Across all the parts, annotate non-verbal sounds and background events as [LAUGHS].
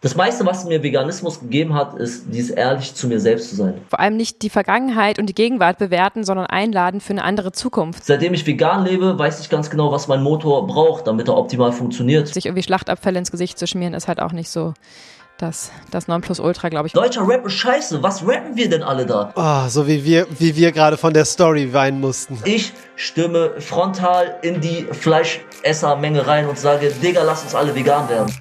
Das meiste, was mir Veganismus gegeben hat, ist dieses ehrlich zu mir selbst zu sein. Vor allem nicht die Vergangenheit und die Gegenwart bewerten, sondern einladen für eine andere Zukunft. Seitdem ich vegan lebe, weiß ich ganz genau, was mein Motor braucht, damit er optimal funktioniert. Sich irgendwie Schlachtabfälle ins Gesicht zu schmieren, ist halt auch nicht so das, das Nonplusultra, glaube ich. Deutscher Rap ist scheiße. Was rappen wir denn alle da? Oh, so wie wir, wie wir gerade von der Story weinen mussten. Ich stimme frontal in die Fleischessermenge rein und sage, Digga, lass uns alle vegan werden.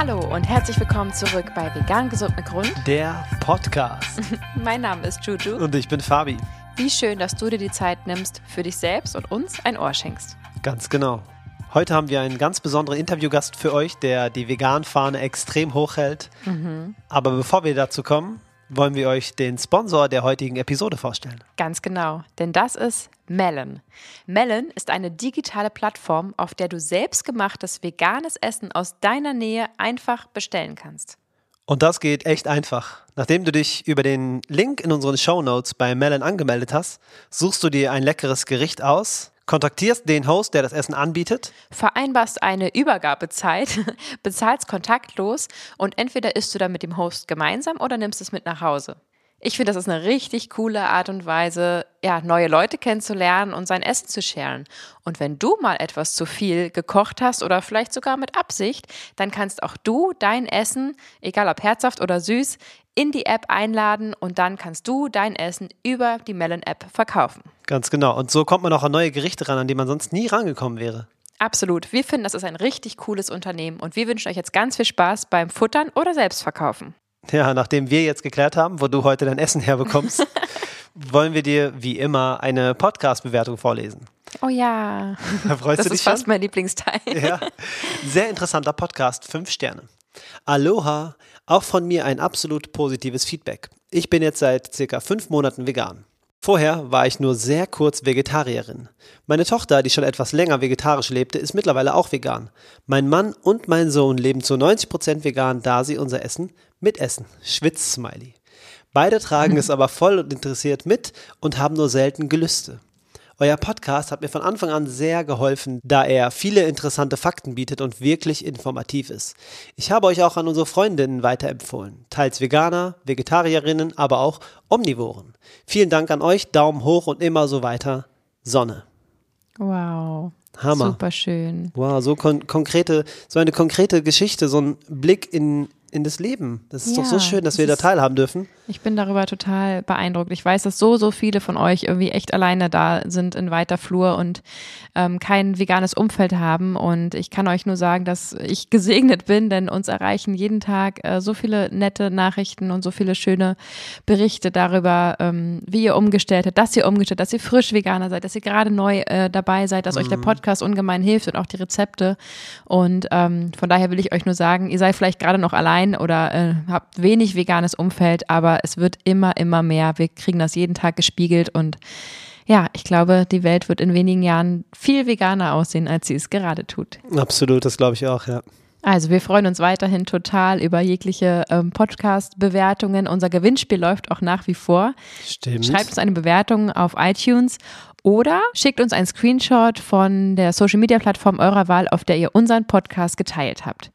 Hallo und herzlich willkommen zurück bei Vegan Gesund mit Grund. Der Podcast. [LAUGHS] mein Name ist Juju. Und ich bin Fabi. Wie schön, dass du dir die Zeit nimmst, für dich selbst und uns ein Ohr schenkst. Ganz genau. Heute haben wir einen ganz besonderen Interviewgast für euch, der die Vegan-Fahne extrem hoch hält. Mhm. Aber bevor wir dazu kommen, wollen wir euch den Sponsor der heutigen Episode vorstellen. Ganz genau, denn das ist Melon. Melon ist eine digitale Plattform, auf der du selbstgemachtes veganes Essen aus deiner Nähe einfach bestellen kannst. Und das geht echt einfach. Nachdem du dich über den Link in unseren Show Notes bei Melon angemeldet hast, suchst du dir ein leckeres Gericht aus, kontaktierst den Host, der das Essen anbietet, vereinbarst eine Übergabezeit, [LAUGHS] bezahlst kontaktlos und entweder isst du dann mit dem Host gemeinsam oder nimmst es mit nach Hause. Ich finde, das ist eine richtig coole Art und Weise, ja, neue Leute kennenzulernen und sein Essen zu scheren. Und wenn du mal etwas zu viel gekocht hast oder vielleicht sogar mit Absicht, dann kannst auch du dein Essen, egal ob herzhaft oder süß, in die App einladen und dann kannst du dein Essen über die Melon-App verkaufen. Ganz genau. Und so kommt man auch an neue Gerichte ran, an die man sonst nie rangekommen wäre. Absolut. Wir finden, das ist ein richtig cooles Unternehmen und wir wünschen euch jetzt ganz viel Spaß beim Futtern oder Selbstverkaufen. Ja, nachdem wir jetzt geklärt haben, wo du heute dein Essen herbekommst, [LAUGHS] wollen wir dir wie immer eine Podcast-Bewertung vorlesen. Oh ja. [LAUGHS] Da freust das du dich ist fast schon? mein Lieblingsteil. Ja. Sehr interessanter Podcast, fünf Sterne. Aloha, auch von mir ein absolut positives Feedback. Ich bin jetzt seit circa fünf Monaten vegan. Vorher war ich nur sehr kurz Vegetarierin. Meine Tochter, die schon etwas länger vegetarisch lebte, ist mittlerweile auch vegan. Mein Mann und mein Sohn leben zu 90% vegan, da sie unser Essen mitessen. Schwitz-Smiley. Beide tragen es [LAUGHS] aber voll und interessiert mit und haben nur selten Gelüste. Euer Podcast hat mir von Anfang an sehr geholfen, da er viele interessante Fakten bietet und wirklich informativ ist. Ich habe euch auch an unsere Freundinnen weiterempfohlen. Teils Veganer, Vegetarierinnen, aber auch Omnivoren. Vielen Dank an euch, Daumen hoch und immer so weiter. Sonne. Wow. Hammer. Super schön. Wow, so kon konkrete, so eine konkrete Geschichte, so ein Blick in, in das Leben. Das ist Ja, doch so schön, dass das wir da teilhaben dürfen. Ich bin darüber total beeindruckt. Ich weiß, dass so, so viele von euch irgendwie echt alleine da sind in weiter Flur und ähm, kein veganes Umfeld haben. Und ich kann euch nur sagen, dass ich gesegnet bin, denn uns erreichen jeden Tag äh, so viele nette Nachrichten und so viele schöne Berichte darüber, ähm, wie ihr umgestellt habt, dass ihr umgestellt, dass ihr frisch Veganer seid, dass ihr gerade neu äh, dabei seid, dass euch der Podcast ungemein hilft und auch die Rezepte. Und ähm, von daher will ich euch nur sagen, ihr seid vielleicht gerade noch allein oder äh, habt wenig veganes Umfeld, aber es wird immer, immer mehr. Wir kriegen das jeden Tag gespiegelt und ja, ich glaube, die Welt wird in wenigen Jahren viel veganer aussehen, als sie es gerade tut. Absolut, das glaube ich auch, ja. Also wir freuen uns weiterhin total über jegliche ähm, Podcast-Bewertungen. Unser Gewinnspiel läuft auch nach wie vor. Stimmt. Schreibt uns eine Bewertung auf iTunes oder schickt uns einen Screenshot von der Social-Media-Plattform eurer Wahl, auf der ihr unseren Podcast geteilt habt.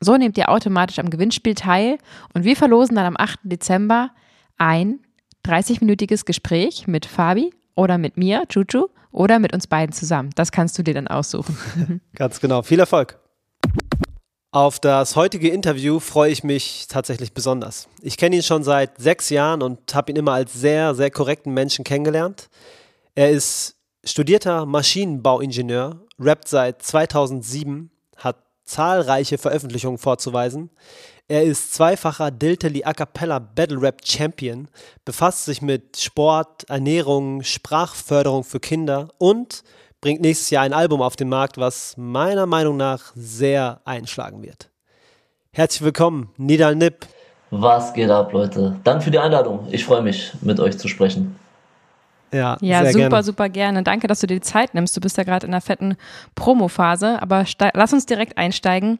So nehmt ihr automatisch am Gewinnspiel teil und wir verlosen dann am 8. Dezember ein 30-minütiges Gespräch mit Fabi oder mit mir, Chuchu, oder mit uns beiden zusammen. Das kannst du dir dann aussuchen. [LAUGHS] Ganz genau. Viel Erfolg. Auf das heutige Interview freue ich mich tatsächlich besonders. Ich kenne ihn schon seit sechs Jahren und habe ihn immer als sehr, sehr korrekten Menschen kennengelernt. Er ist studierter Maschinenbauingenieur, rappt seit 2007, hat zahlreiche Veröffentlichungen vorzuweisen. Er ist zweifacher Diltily A Cappella Battle Rap Champion, befasst sich mit Sport, Ernährung, Sprachförderung für Kinder und bringt nächstes Jahr ein Album auf den Markt, was meiner Meinung nach sehr einschlagen wird. Herzlich willkommen, Nidal Nip. Was geht ab, Leute? Danke für die Einladung. Ich freue mich, mit euch zu sprechen. Ja, Ja, sehr super, gerne. super gerne. Danke, dass du dir die Zeit nimmst. Du bist ja gerade in einer fetten Promo-Phase, aber lass uns direkt einsteigen.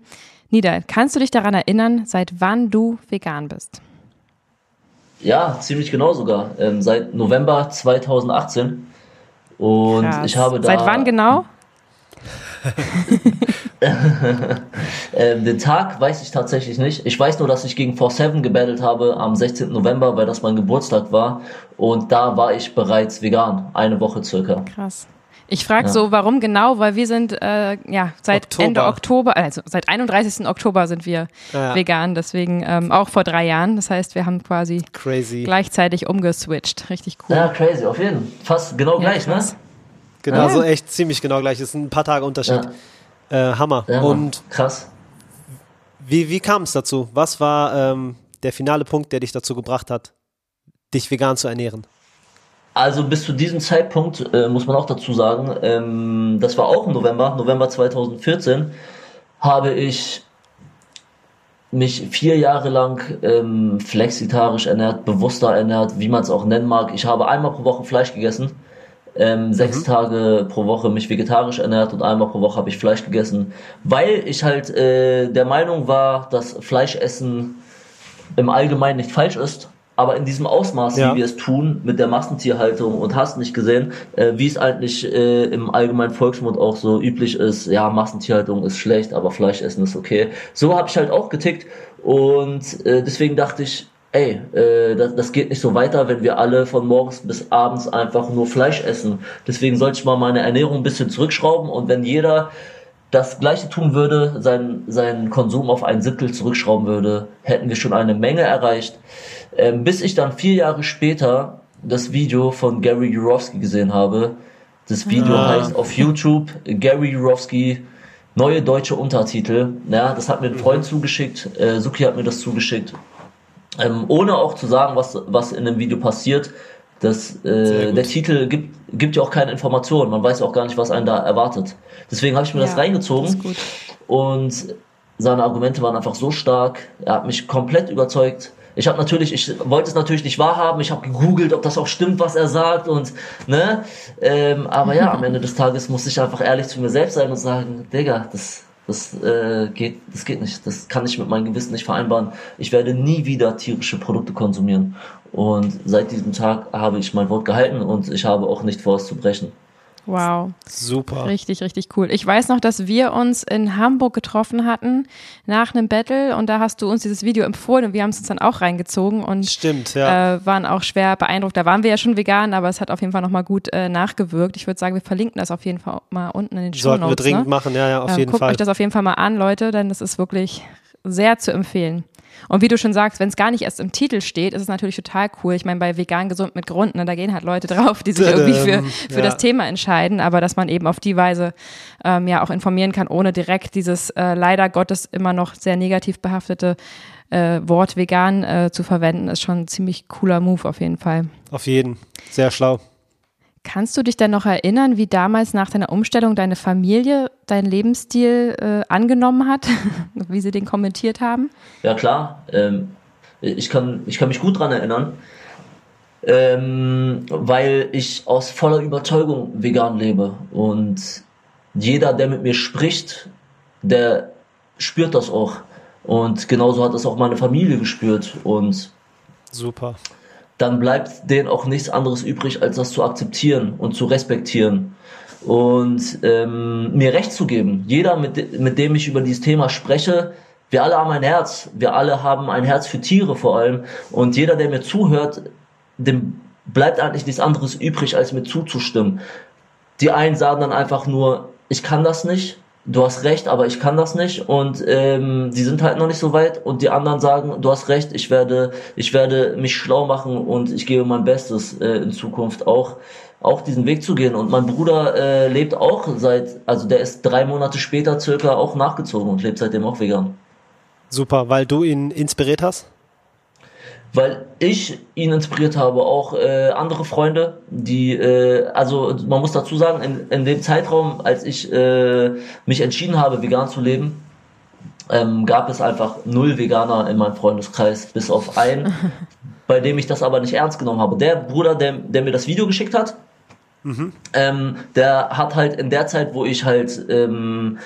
Nida, kannst du dich daran erinnern, seit wann du vegan bist? Ja, ziemlich genau sogar. Ähm, seit November 2018. Und Krass. ich habe da. Seit wann genau? Ähm, den Tag weiß ich tatsächlich nicht. Ich weiß nur, dass ich gegen 4-7 gebattelt habe am 16. November, weil das mein Geburtstag war. Und da war ich bereits vegan. Eine Woche circa. Krass. Ich frage Ja. so, warum genau? Weil wir sind äh, ja seit Oktober. Ende Oktober, also seit 31. Oktober sind wir Ja. vegan, deswegen ähm, auch vor drei Jahren. Das heißt, wir haben quasi Crazy. gleichzeitig umgeswitcht. Richtig cool. Ja, crazy, auf jeden Fall. Fast genau Ja, gleich, ne? Genau, Ja. so echt ziemlich genau gleich. Ist ein paar Tage Unterschied. Äh, Hammer. Ja. Und krass. wie, wie kam es dazu? Was war ähm, der finale Punkt, der dich dazu gebracht hat, dich vegan zu ernähren? Also bis zu diesem Zeitpunkt äh, muss man auch dazu sagen, ähm, das war auch im November, November 2014, habe ich mich vier Jahre lang ähm, flexitarisch ernährt, bewusster ernährt, wie man es auch nennen mag. Ich habe einmal pro Woche Fleisch gegessen, ähm, sechs Tage pro Woche mich vegetarisch ernährt und einmal pro Woche habe ich Fleisch gegessen, weil ich halt äh, der Meinung war, dass Fleischessen im Allgemeinen nicht falsch ist, aber in diesem Ausmaß, Ja. wie wir es tun, mit der Massentierhaltung und hast nicht gesehen, äh, wie es eigentlich äh, im allgemeinen Volksmund auch so üblich ist, ja, Massentierhaltung ist schlecht, aber Fleischessen ist okay. So habe ich halt auch getickt und äh, deswegen dachte ich, ey, äh, das, das geht nicht so weiter, wenn wir alle von morgens bis abends einfach nur Fleisch essen. Deswegen sollte ich mal meine Ernährung ein bisschen zurückschrauben und wenn jeder das gleiche tun würde, seinen, seinen Konsum auf ein Siebtel zurückschrauben würde, hätten wir schon eine Menge erreicht. Ähm, bis ich dann vier Jahre später das Video von Gary Jurowski gesehen habe. Das Video Ah. heißt auf YouTube Gary Jurowski neue deutsche Untertitel. Ja, das hat mir ein Freund zugeschickt. Äh, Suki hat mir das zugeschickt. Ähm, ohne auch zu sagen, was, was in dem Video passiert. Das, äh, der Titel gibt, gibt ja auch keine Informationen. Man weiß auch gar nicht, was einen da erwartet. Deswegen habe ich mir das Ja, reingezogen. das ist gut. Und seine Argumente waren einfach so stark. Er hat mich komplett überzeugt. Ich habe natürlich, ich wollte es natürlich nicht wahrhaben. Ich habe gegoogelt, ob das auch stimmt, was er sagt und ne. Ähm, aber ja, am [LAUGHS] Ende des Tages muss ich einfach ehrlich zu mir selbst sein und sagen, Digga, das, das äh, geht, das geht nicht. Das kann ich mit meinem Gewissen nicht vereinbaren. Ich werde nie wieder tierische Produkte konsumieren. Und seit diesem Tag habe ich mein Wort gehalten und ich habe auch nicht vor, es zu brechen. Wow. Super. Richtig, richtig cool. Ich weiß noch, dass wir uns in Hamburg getroffen hatten nach einem Battle und da hast du uns dieses Video empfohlen und wir haben es uns dann auch reingezogen und Stimmt, ja. äh, waren auch schwer beeindruckt. Da waren wir ja schon vegan, aber es hat auf jeden Fall nochmal gut äh, nachgewirkt. Ich würde sagen, wir verlinken das auf jeden Fall mal unten in den Show Sollten wir dringend ne? machen, ja, ja, auf Ähm, jeden guckt Fall. euch das auf jeden Fall mal an, Leute, denn das ist wirklich sehr zu empfehlen. Und wie du schon sagst, wenn es gar nicht erst im Titel steht, ist es natürlich total cool. Ich meine, bei vegan gesund mit Grund, ne, da gehen halt Leute drauf, die sich irgendwie für, für Ja. das Thema entscheiden, aber dass man eben auf die Weise ähm, ja auch informieren kann, ohne direkt dieses äh, leider Gottes immer noch sehr negativ behaftete äh, Wort vegan äh, zu verwenden, ist schon ein ziemlich cooler Move auf jeden Fall. Auf jeden. Sehr schlau. Kannst du dich denn noch erinnern, wie damals nach deiner Umstellung deine Familie deinen Lebensstil äh, angenommen hat, [LAUGHS] wie sie den kommentiert haben? Ja klar, ähm, ich, kann, ich kann mich gut dran erinnern, ähm, weil ich aus voller Überzeugung vegan lebe. Und jeder, der mit mir spricht, der spürt das auch. Und genauso hat das auch meine Familie gespürt. Und Super. Dann bleibt denen auch nichts anderes übrig, als das zu akzeptieren und zu respektieren und ähm, mir recht zu geben. Jeder, mit, mit dem ich über dieses Thema spreche, wir alle haben ein Herz. Wir alle haben ein Herz für Tiere vor allem. Und jeder, der mir zuhört, dem bleibt eigentlich nichts anderes übrig, als mir zuzustimmen. Die einen sagen dann einfach nur, ich kann das nicht. Du hast recht, aber ich kann das nicht und ähm, die sind halt noch nicht so weit und die anderen sagen, du hast recht, ich werde, ich werde mich schlau machen und ich gebe mein Bestes äh, in Zukunft auch auch diesen Weg zu gehen. Und mein Bruder äh, lebt auch seit, also der ist drei Monate später circa auch nachgezogen und lebt seitdem auch vegan. Super, weil du ihn inspiriert hast? Weil ich ihn inspiriert habe, auch äh, andere Freunde, die, äh, also man muss dazu sagen, in, in dem Zeitraum, als ich äh, mich entschieden habe, vegan zu leben, ähm, gab es einfach null Veganer in meinem Freundeskreis, bis auf einen, [LAUGHS] bei dem ich das aber nicht ernst genommen habe. Der Bruder, der, der mir das Video geschickt hat, ähm, der hat halt in der Zeit, wo ich halt ähm,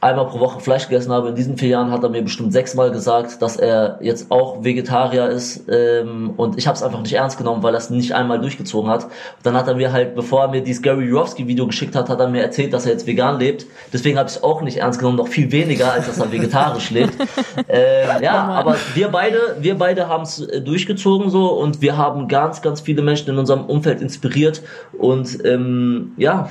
einmal pro Woche Fleisch gegessen habe. In diesen vier Jahren hat er mir bestimmt sechsmal gesagt, dass er jetzt auch Vegetarier ist. Ähm, und ich habe es einfach nicht ernst genommen, weil er es nicht einmal durchgezogen hat. Und dann hat er mir halt, bevor er mir dieses Gary Jurowski-Video geschickt hat, hat er mir erzählt, dass er jetzt vegan lebt. Deswegen habe ich es auch nicht ernst genommen, noch viel weniger, als dass er vegetarisch lebt. [LAUGHS] Ähm, ja, oh aber wir beide, wir beide haben es äh, durchgezogen so und wir haben ganz, ganz viele Menschen in unserem Umfeld inspiriert und ähm, ja,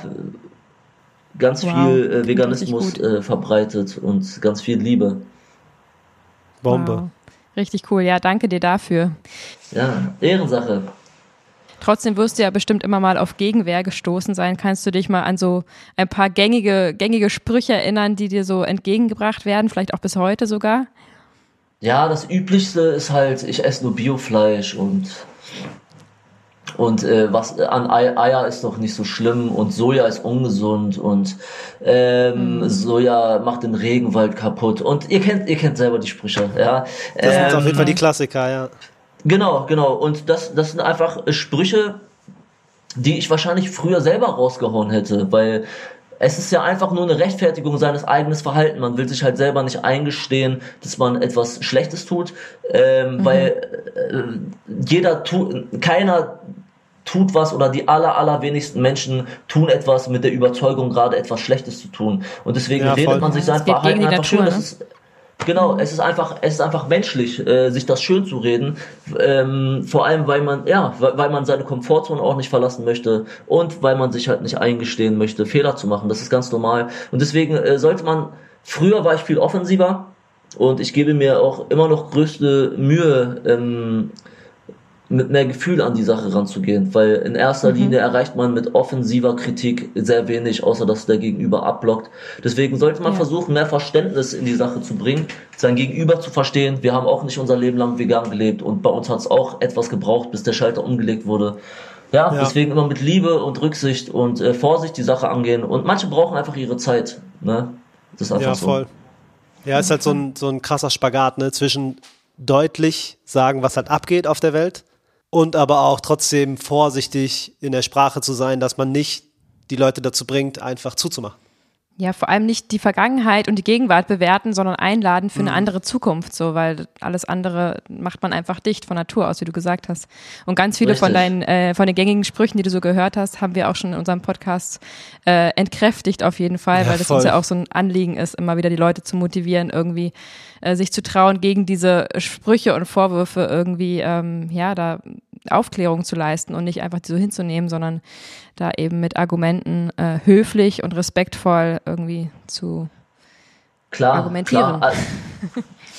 ganz wow, viel äh, Veganismus äh, verbreitet und ganz viel Liebe. Bombe. Wow. Richtig cool. Ja, danke dir dafür. Ja, Ehrensache. Trotzdem wirst du ja bestimmt immer mal auf Gegenwehr gestoßen sein. Kannst du dich mal an so ein paar gängige, gängige Sprüche erinnern, die dir so entgegengebracht werden, vielleicht auch bis heute sogar? Ja, das Üblichste ist halt, ich esse nur Biofleisch und und äh, was an Eier ist doch nicht so schlimm und Soja ist ungesund und ähm, mhm. Soja macht den Regenwald kaputt und ihr kennt ihr kennt selber die Sprüche, ja. Das sind auf jeden Fall die ähm, Klassiker, ja. Genau, genau und das das sind einfach Sprüche, die ich wahrscheinlich früher selber rausgehauen hätte, weil es ist ja einfach nur eine Rechtfertigung seines eigenen Verhaltens. Man will sich halt selber nicht eingestehen, dass man etwas Schlechtes tut, ähm, mhm. weil äh, jeder tut, keiner tut was oder die aller, allerwenigsten Menschen tun etwas mit der Überzeugung, gerade etwas Schlechtes zu tun. Und deswegen ja, redet man sich sein Verhalten einfach schön. Ne? Ist, genau, es ist einfach, es ist einfach menschlich, äh, sich das schön zu reden. Ähm, vor allem, weil man, ja, weil man seine Komfortzone auch nicht verlassen möchte und weil man sich halt nicht eingestehen möchte, Fehler zu machen. Das ist ganz normal. Und deswegen äh, sollte man, früher war ich viel offensiver und ich gebe mir auch immer noch größte Mühe, ähm, mit mehr Gefühl an die Sache ranzugehen, weil in erster mhm. Linie erreicht man mit offensiver Kritik sehr wenig, außer dass der Gegenüber abblockt. Deswegen sollte man ja. versuchen, mehr Verständnis in die Sache zu bringen, sein Gegenüber zu verstehen. Wir haben auch nicht unser Leben lang vegan gelebt und bei uns hat es auch etwas gebraucht, bis der Schalter umgelegt wurde. Ja, ja, deswegen immer mit Liebe und Rücksicht und äh, Vorsicht die Sache angehen. Und manche brauchen einfach ihre Zeit. Ne? Das ist einfach ja, so. voll. Ja, ist halt so ein, so ein krasser Spagat, ne? Zwischen deutlich sagen, was halt abgeht auf der Welt und aber auch trotzdem vorsichtig in der Sprache zu sein, dass man nicht die Leute dazu bringt, einfach zuzumachen. Ja, vor allem nicht die Vergangenheit und die Gegenwart bewerten, sondern einladen für eine mhm. andere Zukunft, so, weil alles andere macht man einfach dicht von Natur aus, wie du gesagt hast. Und ganz viele Richtig. von deinen, äh, von den gängigen Sprüchen, die du so gehört hast, haben wir auch schon in unserem Podcast äh, entkräftigt auf jeden Fall, ja, weil das voll. uns ja auch so ein Anliegen ist, immer wieder die Leute zu motivieren, irgendwie äh, sich zu trauen, gegen diese Sprüche und Vorwürfe irgendwie, ähm, ja, da Aufklärung zu leisten und nicht einfach so hinzunehmen, sondern da eben mit Argumenten äh, höflich und respektvoll irgendwie zu klar, argumentieren.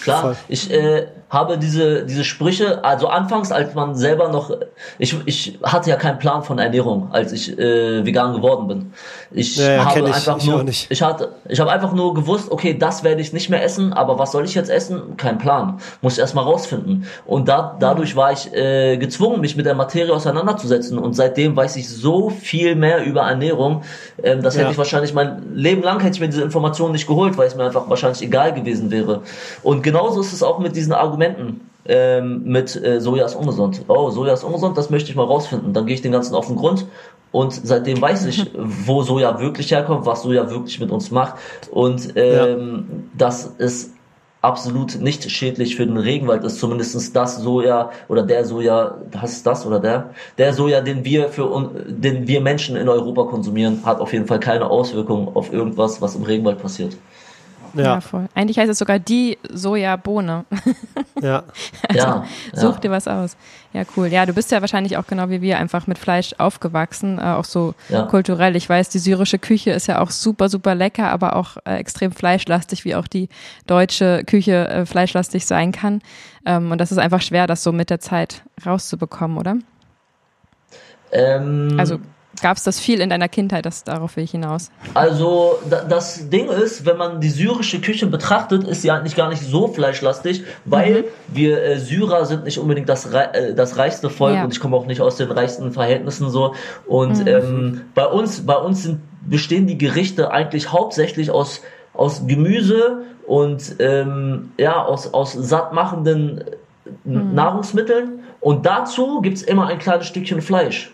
Klar, klar. ich äh, habe diese, diese Sprüche, also anfangs, als man selber noch, ich, ich hatte ja keinen Plan von Ernährung, als ich äh, vegan geworden bin. Ich ja, habe ich, einfach ich nur, ich hatte, ich habe einfach nur gewusst, okay, das werde ich nicht mehr essen, aber was soll ich jetzt essen? Kein Plan. Muss ich erstmal rausfinden. Und da, dadurch war ich äh, gezwungen, mich mit der Materie auseinanderzusetzen. Und seitdem weiß ich so viel mehr über Ernährung. Ähm, das ja. hätte ich wahrscheinlich mein Leben lang hätte ich mir diese Informationen nicht geholt, weil es mir einfach wahrscheinlich egal gewesen wäre. Und genauso ist es auch mit diesen Argumenten Argumenten ähm, mit äh, Soja ist ungesund. Oh, Soja ist ungesund, das möchte ich mal rausfinden. Dann gehe ich den ganzen auf den Grund und seitdem weiß ich, [LAUGHS] wo Soja wirklich herkommt, was Soja wirklich mit uns macht und ähm, ja. dass es absolut nicht schädlich für den Regenwald ist, zumindest das Soja oder der Soja, das ist das oder der, der Soja, den wir für den wir Menschen in Europa konsumieren, hat auf jeden Fall keine Auswirkungen auf irgendwas, was im Regenwald passiert. Ja. ja, voll. Eigentlich heißt es sogar die Sojabohne. [LAUGHS] Ja. also, ja. Such dir was aus. Ja, cool. Ja, du bist ja wahrscheinlich auch genau wie wir einfach mit Fleisch aufgewachsen, äh, auch so ja. kulturell. Ich weiß, die syrische Küche ist ja auch super, super lecker, aber auch äh, extrem fleischlastig, wie auch die deutsche Küche äh, fleischlastig sein kann. Ähm, und das ist einfach schwer, das so mit der Zeit rauszubekommen, oder? Ähm, also Gab es das viel in deiner Kindheit? Das, darauf will ich hinaus. Also das Ding ist, wenn man die syrische Küche betrachtet, ist sie eigentlich gar nicht so fleischlastig, weil mhm. wir äh, Syrer sind nicht unbedingt das, äh, das reichste Volk ja. und ich komme auch nicht aus den reichsten Verhältnissen so. Und mhm. ähm, bei uns, bei uns sind, bestehen die Gerichte eigentlich hauptsächlich aus, aus Gemüse und ähm, ja, aus, aus sattmachenden mhm. Nahrungsmitteln. Und dazu gibt es immer ein kleines Stückchen Fleisch.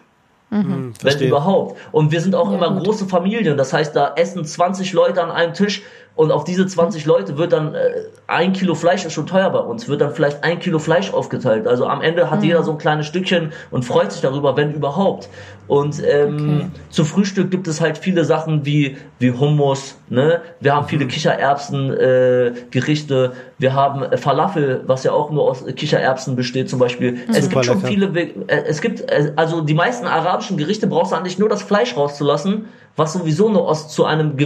Mhm, wenn überhaupt. Und wir sind auch ja, immer gut. große Familien. Das heißt, da essen 20 Leute an einem Tisch und auf diese 20 Leute wird dann äh, ein Kilo Fleisch ist schon teuer bei uns, wird dann vielleicht ein Kilo Fleisch aufgeteilt. Also am Ende hat mhm. jeder so ein kleines Stückchen und freut sich darüber, wenn überhaupt. Und ähm, okay. zu Frühstück gibt es halt viele Sachen wie wie Hummus. Ne, wir haben viele mhm. Kichererbsen äh, Gerichte. Wir haben äh, Falafel, was ja auch nur aus Kichererbsen besteht zum Beispiel. Mhm. Es gibt schon viele. Äh, es gibt äh, also die meisten arabischen Gerichte brauchst du eigentlich nur das Fleisch rauszulassen, was sowieso nur aus zu einem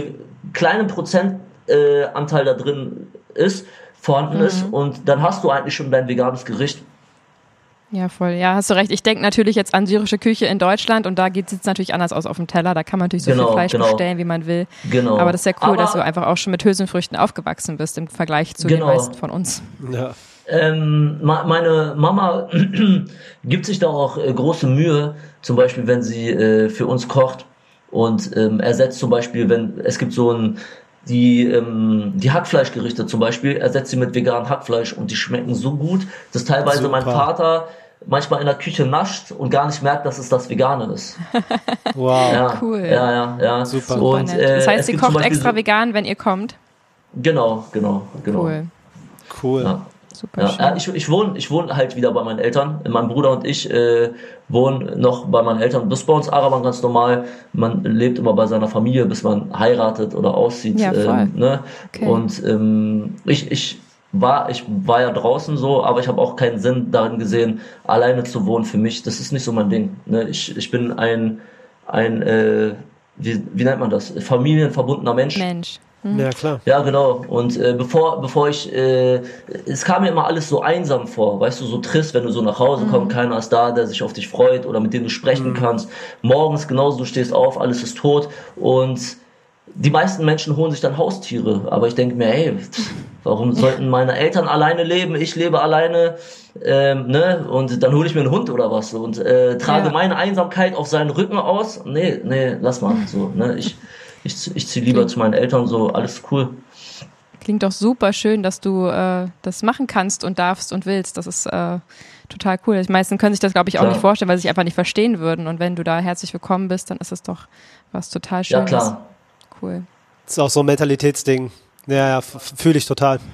kleinen Prozent äh, Anteil da drin ist, vorhanden mhm. ist und dann hast du eigentlich schon dein veganes Gericht. Ja, voll. Ja, hast du recht. Ich denke natürlich jetzt an syrische Küche in Deutschland und da sieht es natürlich anders aus auf dem Teller. Da kann man natürlich so genau, viel Fleisch genau. bestellen, wie man will. Genau. Aber das ist ja cool, Aber, dass du einfach auch schon mit Hülsenfrüchten aufgewachsen bist im Vergleich zu genau. den meisten von uns. Ja. Ähm, meine Mama [CLEARS THROAT] gibt sich da auch äh, große Mühe, zum Beispiel, wenn sie äh, für uns kocht und ähm, ersetzt zum Beispiel, wenn es gibt so ein die, ähm, die Hackfleischgerichte zum Beispiel ersetzt sie mit veganem Hackfleisch und die schmecken so gut, dass teilweise Super. mein Vater manchmal in der Küche nascht und gar nicht merkt, dass es das Vegane ist. [LAUGHS] Wow. Ja, cool. Ja, ja, ja. Super. Und, äh, das heißt, sie kocht extra vegan, wenn ihr kommt? Genau, genau, genau. Cool. Cool. Ja. Super ja, ich, ich wohne ich wohne halt wieder bei meinen Eltern. Mein Bruder und ich äh, wohnen noch bei meinen Eltern. Das ist bei uns Araber ganz normal. Man lebt immer bei seiner Familie, bis man heiratet oder aussieht. Ja. Ähm, ne? okay. Und ähm, ich, ich war ich war ja draußen so, aber ich habe auch keinen Sinn darin gesehen, alleine zu wohnen für mich. Das ist nicht so mein Ding. Ne? Ich, ich bin ein ein äh, wie, wie nennt man das? Familienverbundener Mensch. Mensch. Mhm. Ja, klar. Ja, genau. Und äh, bevor, bevor ich, äh, es kam mir immer alles so einsam vor, weißt du, so trist, wenn du so nach Hause mhm. kommst, keiner ist da, der sich auf dich freut oder mit dem du sprechen mhm. kannst. Morgens genauso, du stehst auf, alles ist tot und die meisten Menschen holen sich dann Haustiere, aber ich denke mir, hey, warum sollten meine Eltern alleine leben? Ich lebe alleine, ähm, ne? Und dann hole ich mir einen Hund oder was und äh, trage ja. meine Einsamkeit auf seinen Rücken aus. Nee, nee, lass mal so, ne? Ich ich, ich ziehe lieber Klingt. zu meinen Eltern, so alles cool. Klingt doch super schön, dass du äh, das machen kannst und darfst und willst. Das ist äh, total cool. Die meisten können sich das, glaube ich, auch klar. nicht vorstellen, weil sie sich einfach nicht verstehen würden. Und wenn du da herzlich willkommen bist, dann ist es doch was total Schönes. Ja, klar. Cool. Das ist auch so ein Mentalitätsding. Ja, ja, fühle ich total. [LAUGHS]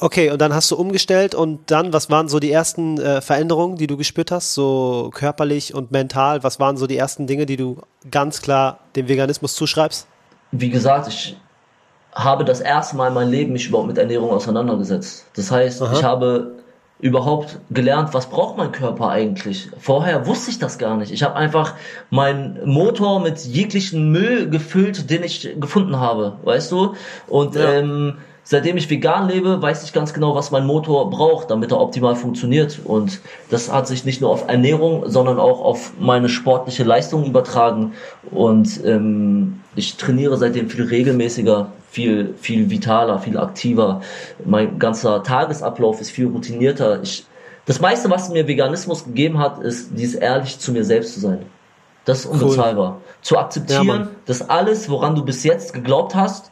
Okay, und dann hast du umgestellt und dann, was waren so die ersten äh, Veränderungen, die du gespürt hast, so körperlich und mental? Was waren so die ersten Dinge, die du ganz klar dem Veganismus zuschreibst? Wie gesagt, ich habe das erste Mal in meinem Leben mich überhaupt mit Ernährung auseinandergesetzt. Das heißt, Aha. ich habe überhaupt gelernt, was braucht mein Körper eigentlich. Vorher wusste ich das gar nicht. Ich habe einfach meinen Motor mit jeglichen Müll gefüllt, den ich gefunden habe, weißt du? Und ja. ähm, seitdem ich vegan lebe, weiß ich ganz genau, was mein Motor braucht, damit er optimal funktioniert. Und das hat sich nicht nur auf Ernährung, sondern auch auf meine sportliche Leistung übertragen. Und ähm, ich trainiere seitdem viel regelmäßiger, viel, viel vitaler, viel aktiver. Mein ganzer Tagesablauf ist viel routinierter. Ich, das meiste, was mir Veganismus gegeben hat, ist, dies ehrlich zu mir selbst zu sein. Das ist unbezahlbar. Cool. Zu akzeptieren, ja, dass alles, woran du bis jetzt geglaubt hast,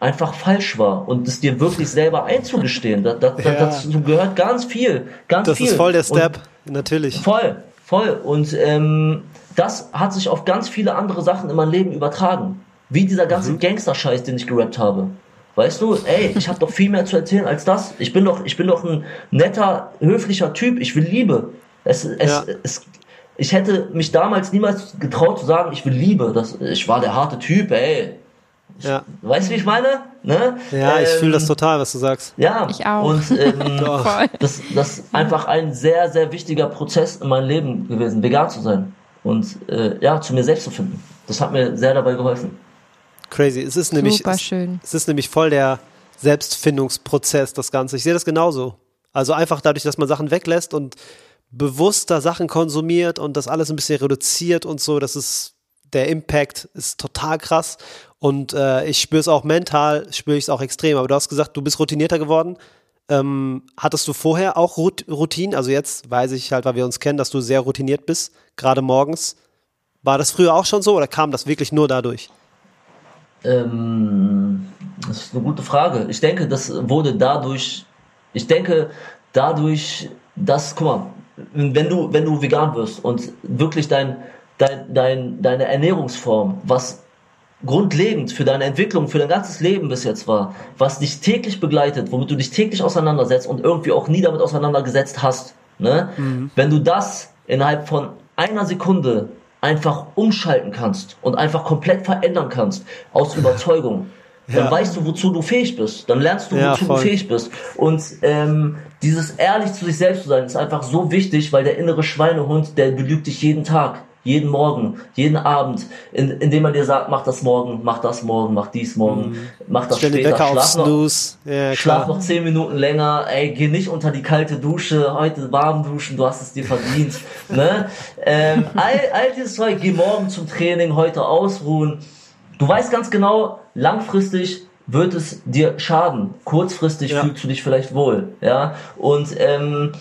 einfach falsch war und es dir wirklich selber einzugestehen. Da, da, ja. Dazu gehört ganz viel, ganz das viel. Das ist voll der Step, und natürlich. Voll, voll. Und ähm, das hat sich auf ganz viele andere Sachen in meinem Leben übertragen. Wie dieser ganze mhm. Gangster-Scheiß, den ich gerappt habe. Weißt du, ey, ich habe doch viel mehr zu erzählen als das. Ich bin doch, ich bin doch ein netter, höflicher Typ. Ich will Liebe. Es, es, ja. es, ich hätte mich damals niemals getraut zu sagen, ich will Liebe. Das, ich war der harte Typ, ey. Ja. Weißt du, wie ich meine? Ne? Ja, ähm, ich fühle das total, was du sagst. Ja, ich auch. Und ähm, [LAUGHS] das, das ist einfach ein sehr, sehr wichtiger Prozess in meinem Leben gewesen, vegan zu sein und äh, ja, zu mir selbst zu finden. Das hat mir sehr dabei geholfen. Crazy. Es ist nämlich, Super schön. Es, es ist nämlich voll der Selbstfindungsprozess, das Ganze. Ich sehe das genauso. Also einfach dadurch, dass man Sachen weglässt und bewusster Sachen konsumiert und das alles ein bisschen reduziert und so, das ist der Impact ist total krass und äh, ich spüre es auch mental, spüre ich es auch extrem. Aber du hast gesagt, du bist routinierter geworden. Ähm, hattest du vorher auch Rout Routinen? Also jetzt weiß ich halt, weil wir uns kennen, dass du sehr routiniert bist, gerade morgens. War das früher auch schon so oder kam das wirklich nur dadurch? Ähm, das ist eine gute Frage. Ich denke, das wurde dadurch, ich denke, dadurch, dass, guck mal, wenn du, wenn du vegan wirst und wirklich dein, dein, dein, deine Ernährungsform, was grundlegend für deine Entwicklung, für dein ganzes Leben bis jetzt war, was dich täglich begleitet, womit du dich täglich auseinandersetzt und irgendwie auch nie damit auseinandergesetzt hast, ne? Mhm. Wenn du das innerhalb von einer Sekunde einfach umschalten kannst und einfach komplett verändern kannst aus Überzeugung, [LAUGHS] dann ja. weißt du, wozu du fähig bist. Dann lernst du, ja, wozu voll. du fähig bist. Und ähm, dieses ehrlich zu sich selbst zu sein, ist einfach so wichtig, weil der innere Schweinehund, der belügt dich jeden Tag. Jeden Morgen, jeden Abend, in, indem man dir sagt, mach das morgen, mach das morgen, mach dies morgen, mhm. mach das Stell später, schlaf noch, ja, schlaf noch zehn Minuten länger, ey, geh nicht unter die kalte Dusche, heute warm duschen, du hast es dir verdient, [LAUGHS] ne? Ähm, all, all dieses Zeug, geh morgen zum Training, heute ausruhen. Du weißt ganz genau, langfristig wird es dir schaden. Kurzfristig ja. fühlst du dich vielleicht wohl, ja. Und ähm,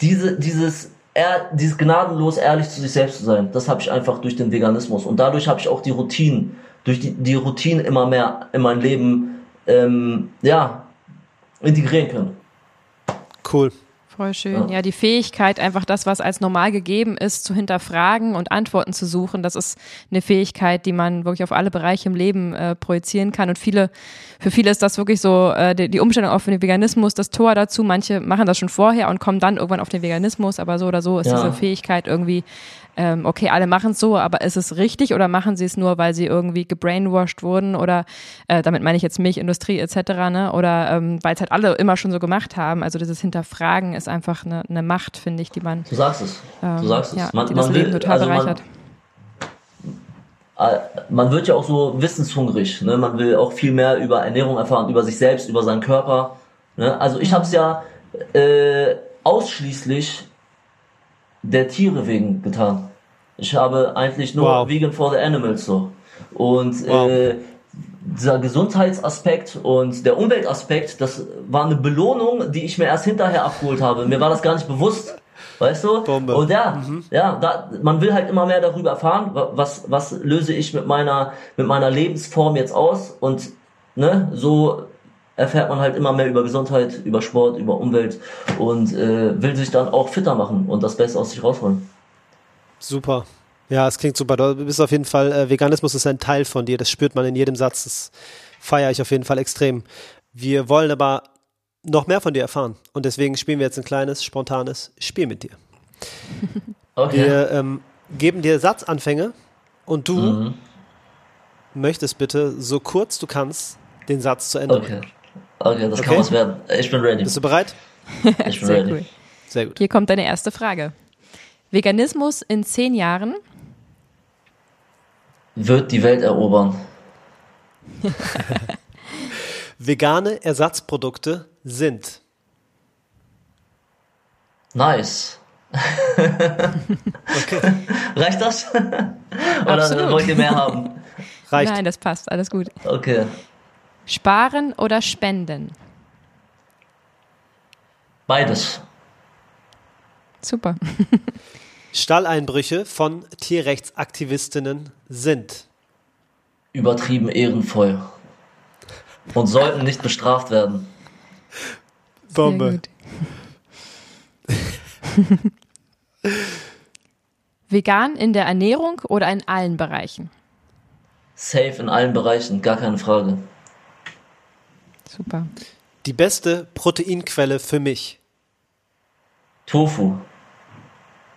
diese, dieses er, dieses gnadenlos ehrlich zu sich selbst zu sein, das habe ich einfach durch den Veganismus und dadurch habe ich auch die Routinen, durch die, die Routinen immer mehr in mein Leben ähm, ja integrieren können. Cool. Voll schön. Ja. ja, die Fähigkeit, einfach das, was als normal gegeben ist, zu hinterfragen und Antworten zu suchen, das ist eine Fähigkeit, die man wirklich auf alle Bereiche im Leben äh, projizieren kann. Und viele, für viele ist das wirklich so äh, die, die Umstellung auf den Veganismus, das Tor dazu. Manche machen das schon vorher und kommen dann irgendwann auf den Veganismus, aber so oder so ist ja. diese Fähigkeit irgendwie ähm, okay, alle machen es so, aber ist es richtig oder machen sie es nur, weil sie irgendwie gebrainwashed wurden oder äh, damit meine ich jetzt Milchindustrie etc. Ne? Oder ähm, weil es halt alle immer schon so gemacht haben. Also dieses Hinterfragen ist einfach eine, eine Macht, finde ich, die man. Du sagst es. Ähm, du sagst es. Ja, man, die das Leben will, total also bereichert. Man, äh, man wird ja auch so wissenshungrig. Ne? Man will auch viel mehr über Ernährung erfahren, über sich selbst, über seinen Körper. Ne? Also ich habe es ja äh, ausschließlich der Tiere wegen getan. Ich habe eigentlich nur wow. Vegan for the Animals so. Und wow. äh, dieser Gesundheitsaspekt und der Umweltaspekt, das war eine Belohnung, die ich mir erst hinterher abgeholt habe. Mir war das gar nicht bewusst. Weißt du? Bombe. Und ja, mhm. ja, da, man will halt immer mehr darüber erfahren, was, was löse ich mit meiner, mit meiner Lebensform jetzt aus und, ne, so erfährt man halt immer mehr über Gesundheit, über Sport, über Umwelt und äh, will sich dann auch fitter machen und das Beste aus sich rausholen. Super. Ja, es klingt super. Du bist auf jeden Fall, äh, Veganismus ist ein Teil von dir. Das spürt man in jedem Satz. Das feiere ich auf jeden Fall extrem. Wir wollen aber noch mehr von dir erfahren. Und deswegen spielen wir jetzt ein kleines, spontanes Spiel mit dir. [LAUGHS] Okay. Wir ähm, geben dir Satzanfänge und du mhm. möchtest bitte so kurz du kannst den Satz zu Ende okay. Okay, das okay. kann was werden. Ich bin ready. Bist du bereit? [LAUGHS] Ich bin Sehr ready. Cool. Sehr gut. Hier kommt deine erste Frage. Veganismus in zehn Jahren? Wird die Welt erobern. [LAUGHS] Vegane Ersatzprodukte sind. Nice. [LAUGHS] okay. Reicht das? Oder Absolut. wollt ihr mehr haben? Reicht. Nein, das passt. Alles gut. Okay. Sparen oder spenden? Beides. Super. [LAUGHS] Stalleinbrüche von Tierrechtsaktivistinnen sind übertrieben ehrenvoll und sollten nicht bestraft werden. Bombe. [LAUGHS] Vegan in der Ernährung oder in allen Bereichen? Safe in allen Bereichen, gar keine Frage. Super. Die beste Proteinquelle für mich. Tofu.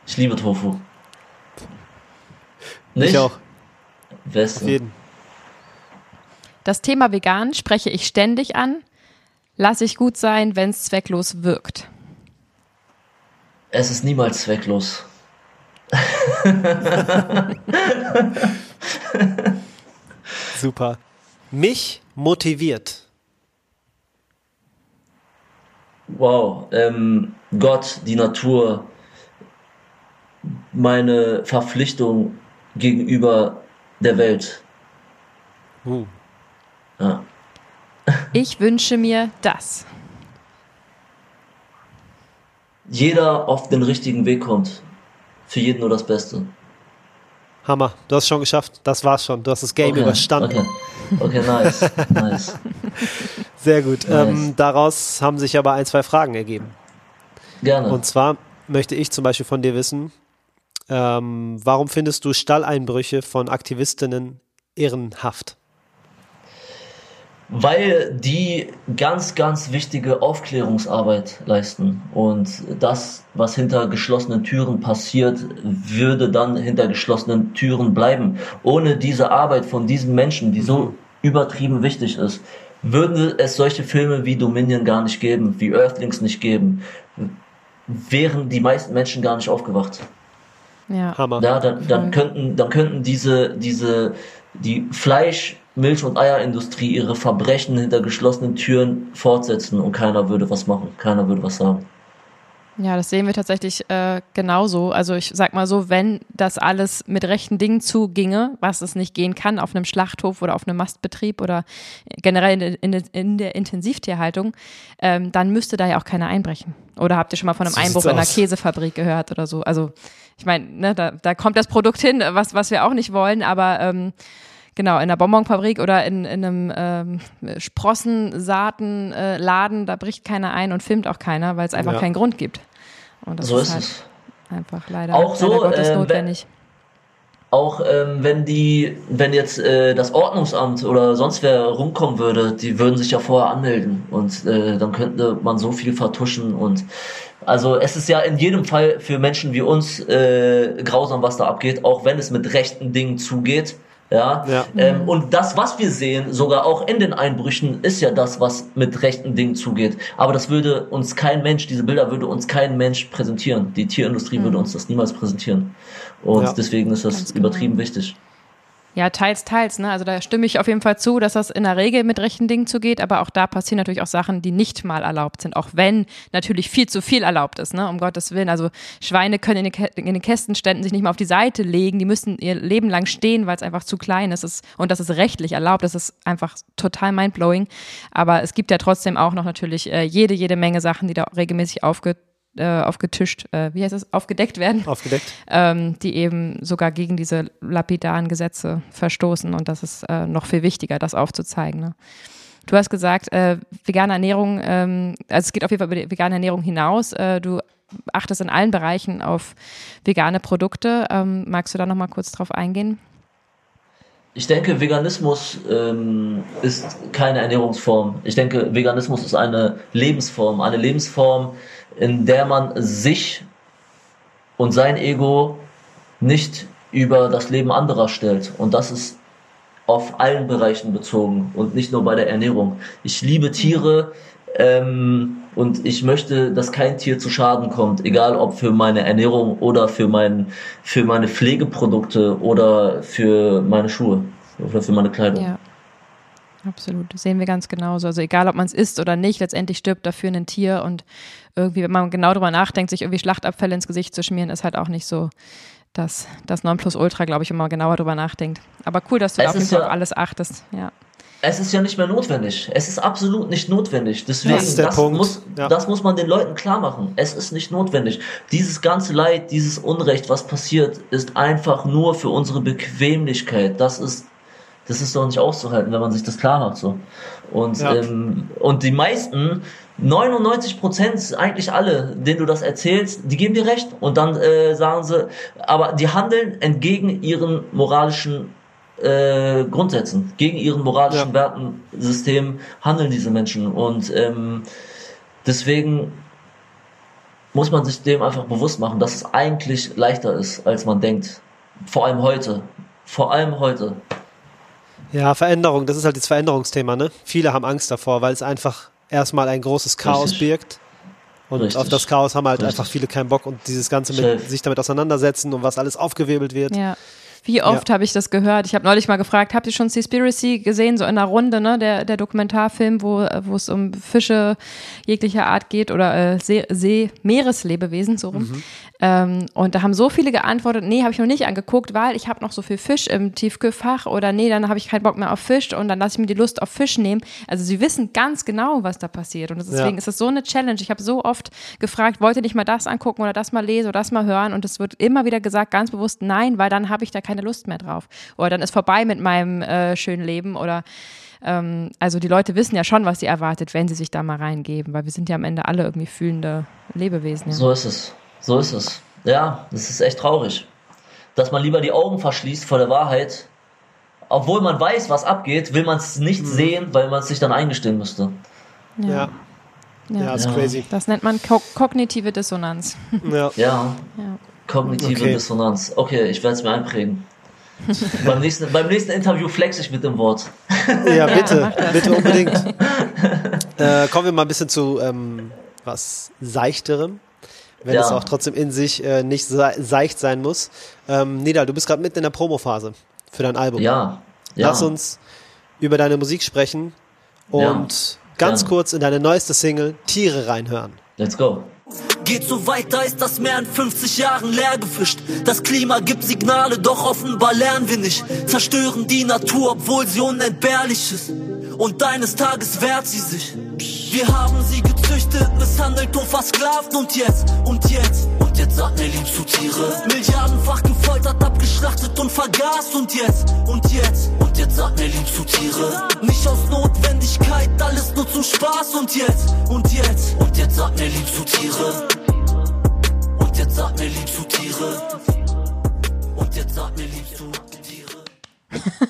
Ich liebe Tofu. Nicht? Ich auch. Beste. Auf jeden. Das Thema vegan spreche ich ständig an. Lass ich gut sein, wenn es zwecklos wirkt. Es ist niemals zwecklos. [LAUGHS] Super. Mich motiviert. Wow, ähm, Gott, die Natur, meine Verpflichtung gegenüber der Welt. Uh. Ja. [LAUGHS] Ich wünsche mir das. Jeder auf den richtigen Weg kommt. Für jeden nur das Beste. Hammer, du hast es schon geschafft. Das war's schon. Du hast das Game okay, überstanden. Okay, okay nice. [LAUGHS] nice. Sehr gut. Nice. Ähm, daraus haben sich aber ein, zwei Fragen ergeben. Gerne. Und zwar möchte ich zum Beispiel von dir wissen, Ähm, warum findest du Stalleinbrüche von Aktivistinnen ehrenhaft? Weil die ganz, ganz wichtige Aufklärungsarbeit leisten. Und das, was hinter geschlossenen Türen passiert, würde dann hinter geschlossenen Türen bleiben. Ohne diese Arbeit von diesen Menschen, die so übertrieben wichtig ist, würde es solche Filme wie Dominion gar nicht geben, wie Earthlings nicht geben, wären die meisten Menschen gar nicht aufgewacht. Ja, Hammer. Ja, dann, dann könnten, dann könnten diese, diese, die Fleisch, Milch- und Eierindustrie ihre Verbrechen hinter geschlossenen Türen fortsetzen und keiner würde was machen, keiner würde was sagen. Ja, das sehen wir tatsächlich äh, genauso. Also ich sag mal so, wenn das alles mit rechten Dingen zuginge, was es nicht gehen kann auf einem Schlachthof oder auf einem Mastbetrieb oder generell in, in, in der Intensivtierhaltung, ähm, dann müsste da ja auch keiner einbrechen. Oder habt ihr schon mal von einem So Einbruch in einer. Käsefabrik gehört oder so? Also ich meine, ne, da, da kommt das Produkt hin, was, was wir auch nicht wollen, aber ähm, Genau, in einer Bonbonfabrik oder in, in einem ähm, Sprossensaatenladen, äh, da bricht keiner ein und filmt auch keiner, weil es einfach Ja. keinen Grund gibt. Und das so ist, halt es. einfach leider, Auch so, leider Gottes äh, wenn- notwendig. Auch ähm, wenn die, wenn jetzt äh, das Ordnungsamt oder sonst wer rumkommen würde, die würden sich ja vorher anmelden und äh, dann könnte man so viel vertuschen und also es ist ja in jedem Fall für Menschen wie uns äh, grausam, was da abgeht, auch wenn es mit rechten Dingen zugeht. Ja, Ja. Ähm, und das, was wir sehen, sogar auch in den Einbrüchen, ist ja das, was mit rechten Dingen zugeht. Aber das würde uns kein Mensch, diese Bilder würde uns kein Mensch präsentieren. Die Tierindustrie würde uns das niemals präsentieren. Und Ja. deswegen ist das Ganz genau. übertrieben wichtig. Ja, teils, teils. Ne? Also da stimme ich auf jeden Fall zu, dass das in der Regel mit rechten Dingen zugeht, aber auch da passieren natürlich auch Sachen, die nicht mal erlaubt sind, auch wenn natürlich viel zu viel erlaubt ist, ne? um Gottes Willen. Also Schweine können in den, in den Kästenständen sich nicht mal auf die Seite legen, die müssen ihr Leben lang stehen, weil es einfach zu klein ist. Und das ist rechtlich erlaubt, das ist einfach total mindblowing. Aber es gibt ja trotzdem auch noch natürlich äh, jede, jede Menge Sachen, die da regelmäßig aufge, äh, aufgetischt, äh, wie heißt es, aufgedeckt werden Aufgedeckt. ähm, die eben sogar gegen diese lapidaren Gesetze verstoßen. Und das ist äh, noch viel wichtiger, das aufzuzeigen. Ne? Du hast gesagt, äh, vegane Ernährung, ähm, also es geht auf jeden Fall über die vegane Ernährung hinaus. Äh, du achtest in allen Bereichen auf vegane Produkte. Ähm, magst du da nochmal kurz drauf eingehen? Ich denke, Veganismus ähm, ist keine Ernährungsform. Ich denke, Veganismus ist eine Lebensform. Eine Lebensform, in der man sich und sein Ego nicht über das Leben anderer stellt. Und das ist auf allen Bereichen bezogen und nicht nur bei der Ernährung. Ich liebe Tiere ähm, und ich möchte, dass kein Tier zu Schaden kommt, egal ob für meine Ernährung oder für, mein, für meine Pflegeprodukte oder für meine Schuhe oder für meine Kleidung. Ja. Absolut, das sehen wir ganz genauso. Also egal, ob man es isst oder nicht, letztendlich stirbt dafür ein Tier und irgendwie, wenn man genau drüber nachdenkt, sich irgendwie Schlachtabfälle ins Gesicht zu schmieren, ist halt auch nicht so das, das Nonplusultra, glaube ich, wenn man genauer drüber nachdenkt. Aber cool, dass du da auf jeden ist Fall ja- alles achtest. Ja. Es ist ja nicht mehr notwendig. Es ist absolut nicht notwendig. Deswegen, Das Punkt. muss, Ja. das muss man den Leuten klar machen. Es ist nicht notwendig. Dieses ganze Leid, dieses Unrecht, was passiert, ist einfach nur für unsere Bequemlichkeit. Das ist, das ist doch nicht auszuhalten, wenn man sich das klar macht, so. Und, Ja. ähm, und die meisten, 99 Prozent, eigentlich alle, denen du das erzählst, die geben dir recht. Und dann äh, sagen sie, aber die handeln entgegen ihren moralischen äh, Grundsätzen, gegen ihren moralischen Ja. Wertensystem handeln diese Menschen. Und ähm, deswegen muss man sich dem einfach bewusst machen, dass es eigentlich leichter ist, als man denkt. Vor allem heute. Vor allem heute. Ja, Veränderung, das ist halt das Veränderungsthema, ne? Viele haben Angst davor, weil es einfach erstmal ein großes Chaos Richtig. birgt. Und Richtig. auf das Chaos haben halt Richtig. einfach viele keinen Bock und dieses Ganze mit Chef. sich damit auseinandersetzen und was alles aufgewirbelt wird. Ja. Wie oft habe ich das gehört? Ich habe neulich mal gefragt, habt ihr schon Seaspiracy gesehen, so in einer Runde, ne, der, der Dokumentarfilm, wo, wo es um Fische jeglicher Art geht oder äh, See, See Meereslebewesen, so rum. Ähm, und da haben so viele geantwortet, nee, habe ich noch nicht angeguckt, weil ich habe noch so viel Fisch im Tiefkühlfach oder nee, dann habe ich keinen Bock mehr auf Fisch und dann lasse ich mir die Lust auf Fisch nehmen. Also sie wissen ganz genau, was da passiert und deswegen Ja. ist es so eine Challenge. Ich habe so oft gefragt, wollt ihr nicht mal das angucken oder das mal lesen oder das mal hören und es wird immer wieder gesagt, ganz bewusst nein, weil dann habe ich da keine Lust mehr drauf. Oder dann ist vorbei mit meinem äh, schönen Leben oder ähm, also die Leute wissen ja schon, was sie erwartet, wenn sie sich da mal reingeben, weil wir sind ja am Ende alle irgendwie fühlende Lebewesen. Ja. So ist es. So ist es. Ja, das ist echt traurig. dass man lieber die Augen verschließt vor der Wahrheit. Obwohl man weiß, was abgeht, will man es nicht Mhm. sehen, weil man es sich dann eingestehen müsste. Ja. Ja, ist Ja. crazy. Das nennt man ko kognitive Dissonanz. Ja. Ja, Ja. Kognitive Okay. Dissonanz. Okay, ich werde es mir einprägen. [LAUGHS] beim, nächsten, beim nächsten Interview flex ich mit dem Wort. Ja, bitte, bitte unbedingt. [LAUGHS] äh, kommen wir mal ein bisschen zu ähm, was Seichterem, wenn Ja. es auch trotzdem in sich äh, nicht se seicht sein muss. Ähm, Nidal, du bist gerade mitten in der Promophase für dein Album. Ja, ja. Lass uns über deine Musik sprechen und Ja, ganz kurz in deine neueste Single Tiere reinhören. Let's go. Geht so weiter, ist das Meer in 50 Jahren leer gefischt. Das Klima gibt Signale, doch offenbar lernen wir nicht. Zerstören die Natur, obwohl sie unentbehrlich ist. Und eines Tages wehrt sie sich. Wir haben sie gezüchtet, misshandelt und versklavt. Und jetzt, und jetzt, und jetzt sag mir, liebst du Tiere? Milliardenfach gefoltert, abgeschlachtet und vergast. Und jetzt, und jetzt, und jetzt sag mir, liebst du Tiere? Nicht aus Notwendigkeit, alles nur zum Spaß. Und jetzt, und jetzt, und jetzt sag mir, liebst du Tiere? Und jetzt sag mir, liebst du Tiere? Und jetzt sag mir, liebst du Tiere? [LAUGHS]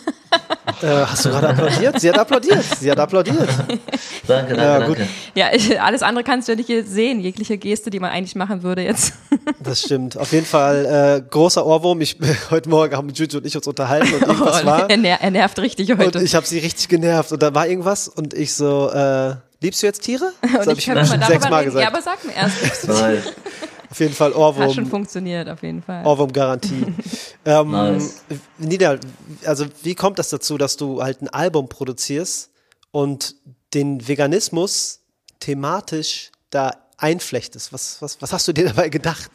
Äh, hast du gerade applaudiert? Sie hat applaudiert. Sie hat applaudiert. [LAUGHS] Danke, danke, Ja, gut. danke. Ja, ich, alles andere kannst du ja nicht sehen, jegliche Geste, die man eigentlich machen würde jetzt. [LAUGHS] Das stimmt. Auf jeden Fall äh, großer Ohrwurm. Ich, heute Morgen haben Juju und ich uns unterhalten und irgendwas war. er, ner er nervt richtig Und heute. ich habe sie richtig genervt und da war irgendwas und ich so, äh, liebst du jetzt Tiere? Das [LAUGHS] Und habe ich ich [LAUGHS] darüber sechsmal reden. Ja, gesagt. aber sag mir erst. [LAUGHS] Nice. Auf jeden Fall Hat schon Ohrwurm. funktioniert, auf jeden Fall. Ohrwurm-Garantie. ähm, Nice. Nida, also wie kommt das dazu, dass du halt ein Album produzierst und den Veganismus thematisch da einflechtest? Was, was, was hast du dir dabei gedacht?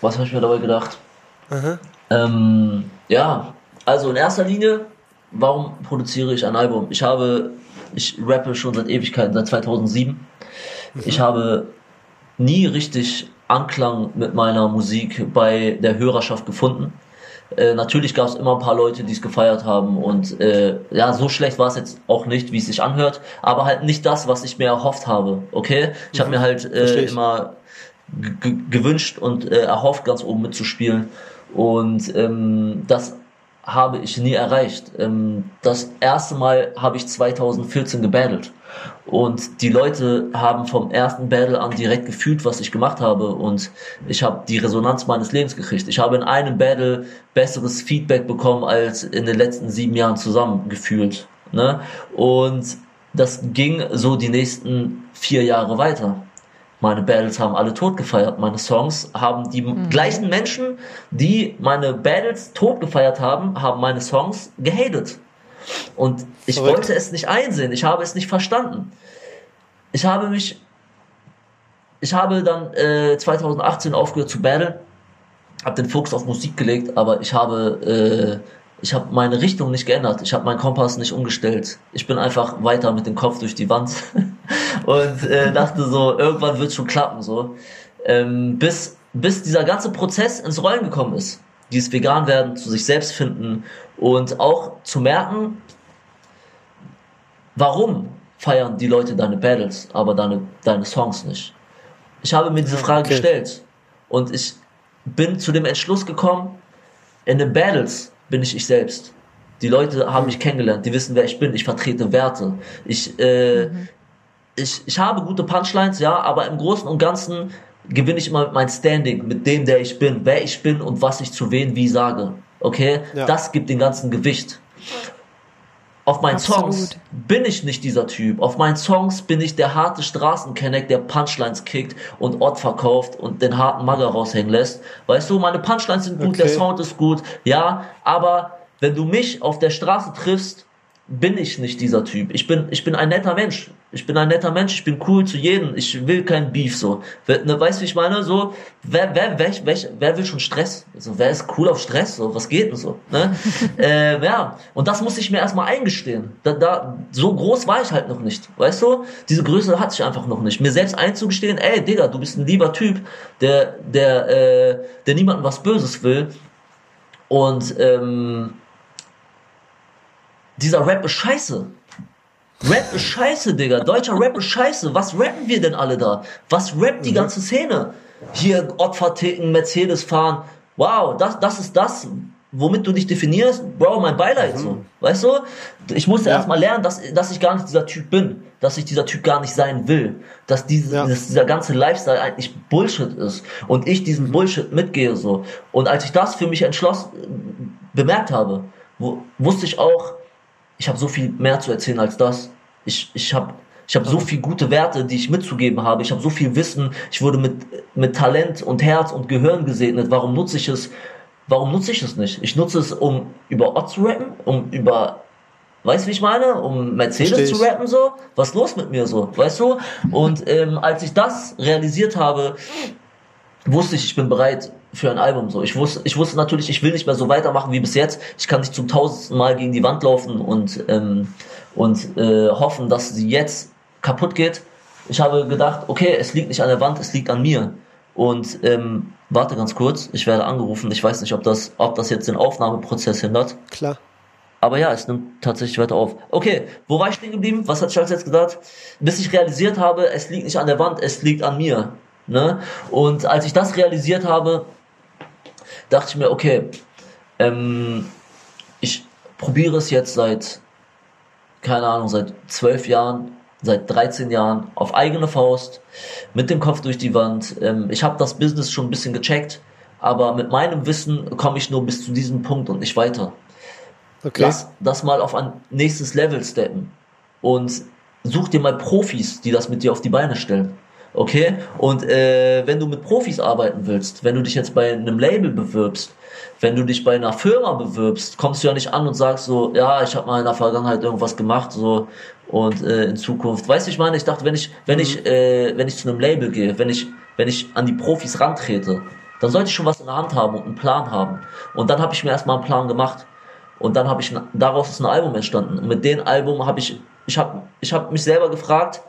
Was habe ich mir dabei gedacht? Ähm, ja, also in erster Linie, warum produziere ich ein Album? Ich habe, ich rappe schon seit Ewigkeiten, seit 2007. Ich habe nie richtig Anklang mit meiner Musik bei der Hörerschaft gefunden. Äh, natürlich gab es immer ein paar Leute, die es gefeiert haben und äh, ja, so schlecht war es jetzt auch nicht, wie es sich anhört, aber halt nicht das, was ich mir erhofft habe, okay? Ich habe mir halt äh, immer gewünscht und äh, erhofft, ganz oben mitzuspielen. Und ähm, das habe ich nie erreicht. Ähm, das erste Mal habe ich 2014 gebattelt. Und die Leute haben vom ersten Battle an direkt gefühlt, was ich gemacht habe. Und ich habe die Resonanz meines Lebens gekriegt. Ich habe in einem Battle besseres Feedback bekommen als in den letzten sieben Jahren zusammen gefühlt. Ne? Und das ging so die nächsten vier Jahre weiter. Meine Battles haben alle tot gefeiert. Meine Songs haben die gleichen Menschen, die meine Battles tot gefeiert haben, haben meine Songs gehatet. Und ich Verrückt. wollte es nicht einsehen. Ich habe es nicht verstanden. Ich habe mich, ich habe dann äh, 2018 aufgehört zu battlen, habe den Fokus auf Musik gelegt, aber ich habe, äh, ich habe meine Richtung nicht geändert. Ich habe meinen Kompass nicht umgestellt. Ich bin einfach weiter mit dem Kopf durch die Wand [LAUGHS] und äh, dachte so, irgendwann wird schon klappen so, ähm, bis bis dieser ganze Prozess ins Rollen gekommen ist. Dieses vegan werden, zu sich selbst finden und auch zu merken, warum feiern die Leute deine Battles, aber deine, deine Songs nicht? Ich habe mir diese Frage okay. gestellt und ich bin zu dem Entschluss gekommen, in den Battles bin ich ich selbst. Die Leute haben mich kennengelernt, die wissen, wer ich bin, ich vertrete Werte. Ich, äh, ich, ich habe gute Punchlines, ja, aber im Großen und Ganzen gewinne ich immer mein Standing mit dem, der ich bin, wer ich bin und was ich zu wen wie sage. Okay? Ja. Das gibt den ganzen Gewicht. Auf meinen Absolut. Songs bin ich nicht dieser Typ. Auf meinen Songs bin ich der harte Straßenkenneck, der Punchlines kickt und Ort verkauft und den harten Magger raushängen lässt. Weißt du, meine Punchlines sind gut, Okay. der Sound ist gut, ja, aber wenn du mich auf der Straße triffst, bin ich nicht dieser Typ. Ich bin, ich bin ein netter Mensch. Ich bin ein netter Mensch. Ich bin cool zu jedem. Ich will kein Beef so. Ne, weißt du, wie ich meine? So, wer, wer, wer, wer, wer will schon Stress? So, wer ist cool auf Stress? So, was geht denn so? Ne? [LAUGHS] äh, ja. Und das muss ich mir erstmal eingestehen. Da, da, so groß war ich halt noch nicht. Weißt du? Diese Größe hatte ich einfach noch nicht. Mir selbst einzugestehen, ey, Digga, du bist ein lieber Typ, der, der, äh, der niemandem was Böses will. Und, ähm, dieser Rap ist scheiße. Rap ist scheiße, Digga. Deutscher Rap ist scheiße. Was rappen wir denn alle da? Was rappt die ganze Szene? Hier Opfer ticken, Mercedes fahren. wow, das, das ist das, womit du dich definierst, Bro, mein Beileid, so. Weißt du? Ich musste Ja. erstmal lernen, dass, dass ich gar nicht dieser Typ bin, dass ich dieser Typ gar nicht sein will, dass, diese, Ja. dass dieser ganze Lifestyle eigentlich Bullshit ist und ich diesen Bullshit mitgehe, so. Und als ich das für mich entschlossen, bemerkt habe, wo, wusste ich auch, ich habe so viel mehr zu erzählen als das. Ich, ich habe ich hab so viel gute Werte, die ich mitzugeben habe. Ich habe so viel Wissen. Ich wurde mit, mit Talent und Herz und Gehirn gesegnet. Warum nutze ich es? Warum nutze ich es nicht? Ich nutze es, um über Ott zu rappen, um über, weißt du, wie ich meine? Um Mercedes zu rappen, so. Was ist los mit mir, so? Weißt du? Und ähm, als ich das realisiert habe, wusste ich, ich bin bereit für ein Album. So, ich wusste, ich wusste natürlich, ich will nicht mehr so weitermachen wie bis jetzt. Ich kann nicht zum tausendsten Mal gegen die Wand laufen und ähm, und äh, hoffen, dass sie jetzt kaputt geht. Ich habe gedacht, okay, es liegt nicht an der Wand, es liegt an mir. Und ähm, warte ganz kurz, ich werde angerufen. Ich weiß nicht, ob das, ob das jetzt den Aufnahmeprozess hindert. Klar. Aber ja, es nimmt tatsächlich weiter auf. Okay, wo war ich stehen geblieben? Was hat Charles jetzt gesagt? Bis ich realisiert habe, es liegt nicht an der Wand, es liegt an mir. Ne? Und als ich das realisiert habe, dachte ich mir, okay, ähm, ich probiere es jetzt seit, keine Ahnung, seit zwölf Jahren, seit 13 Jahren auf eigene Faust, mit dem Kopf durch die Wand. Ähm, ich habe das Business schon ein bisschen gecheckt, aber mit meinem Wissen komme ich nur bis zu diesem Punkt und nicht weiter Okay. lass das mal auf ein nächstes Level steppen und such dir mal Profis, die das mit dir auf die Beine stellen. Okay? Und äh, wenn du mit Profis arbeiten willst, wenn du dich jetzt bei einem Label bewirbst, wenn du dich bei einer Firma bewirbst, kommst du ja nicht an und sagst so, ja, ich habe mal in der Vergangenheit irgendwas gemacht, so und äh, in Zukunft. Weißt du, ich meine, ich dachte, wenn ich, wenn ich, äh, wenn ich zu einem Label gehe, wenn ich, wenn ich an die Profis rantrete, dann sollte ich schon was in der Hand haben und einen Plan haben. Und dann habe ich mir erstmal einen Plan gemacht. Und dann habe ich daraus ist ein Album entstanden. Und mit dem Album habe ich ich habe ich habe mich selber gefragt,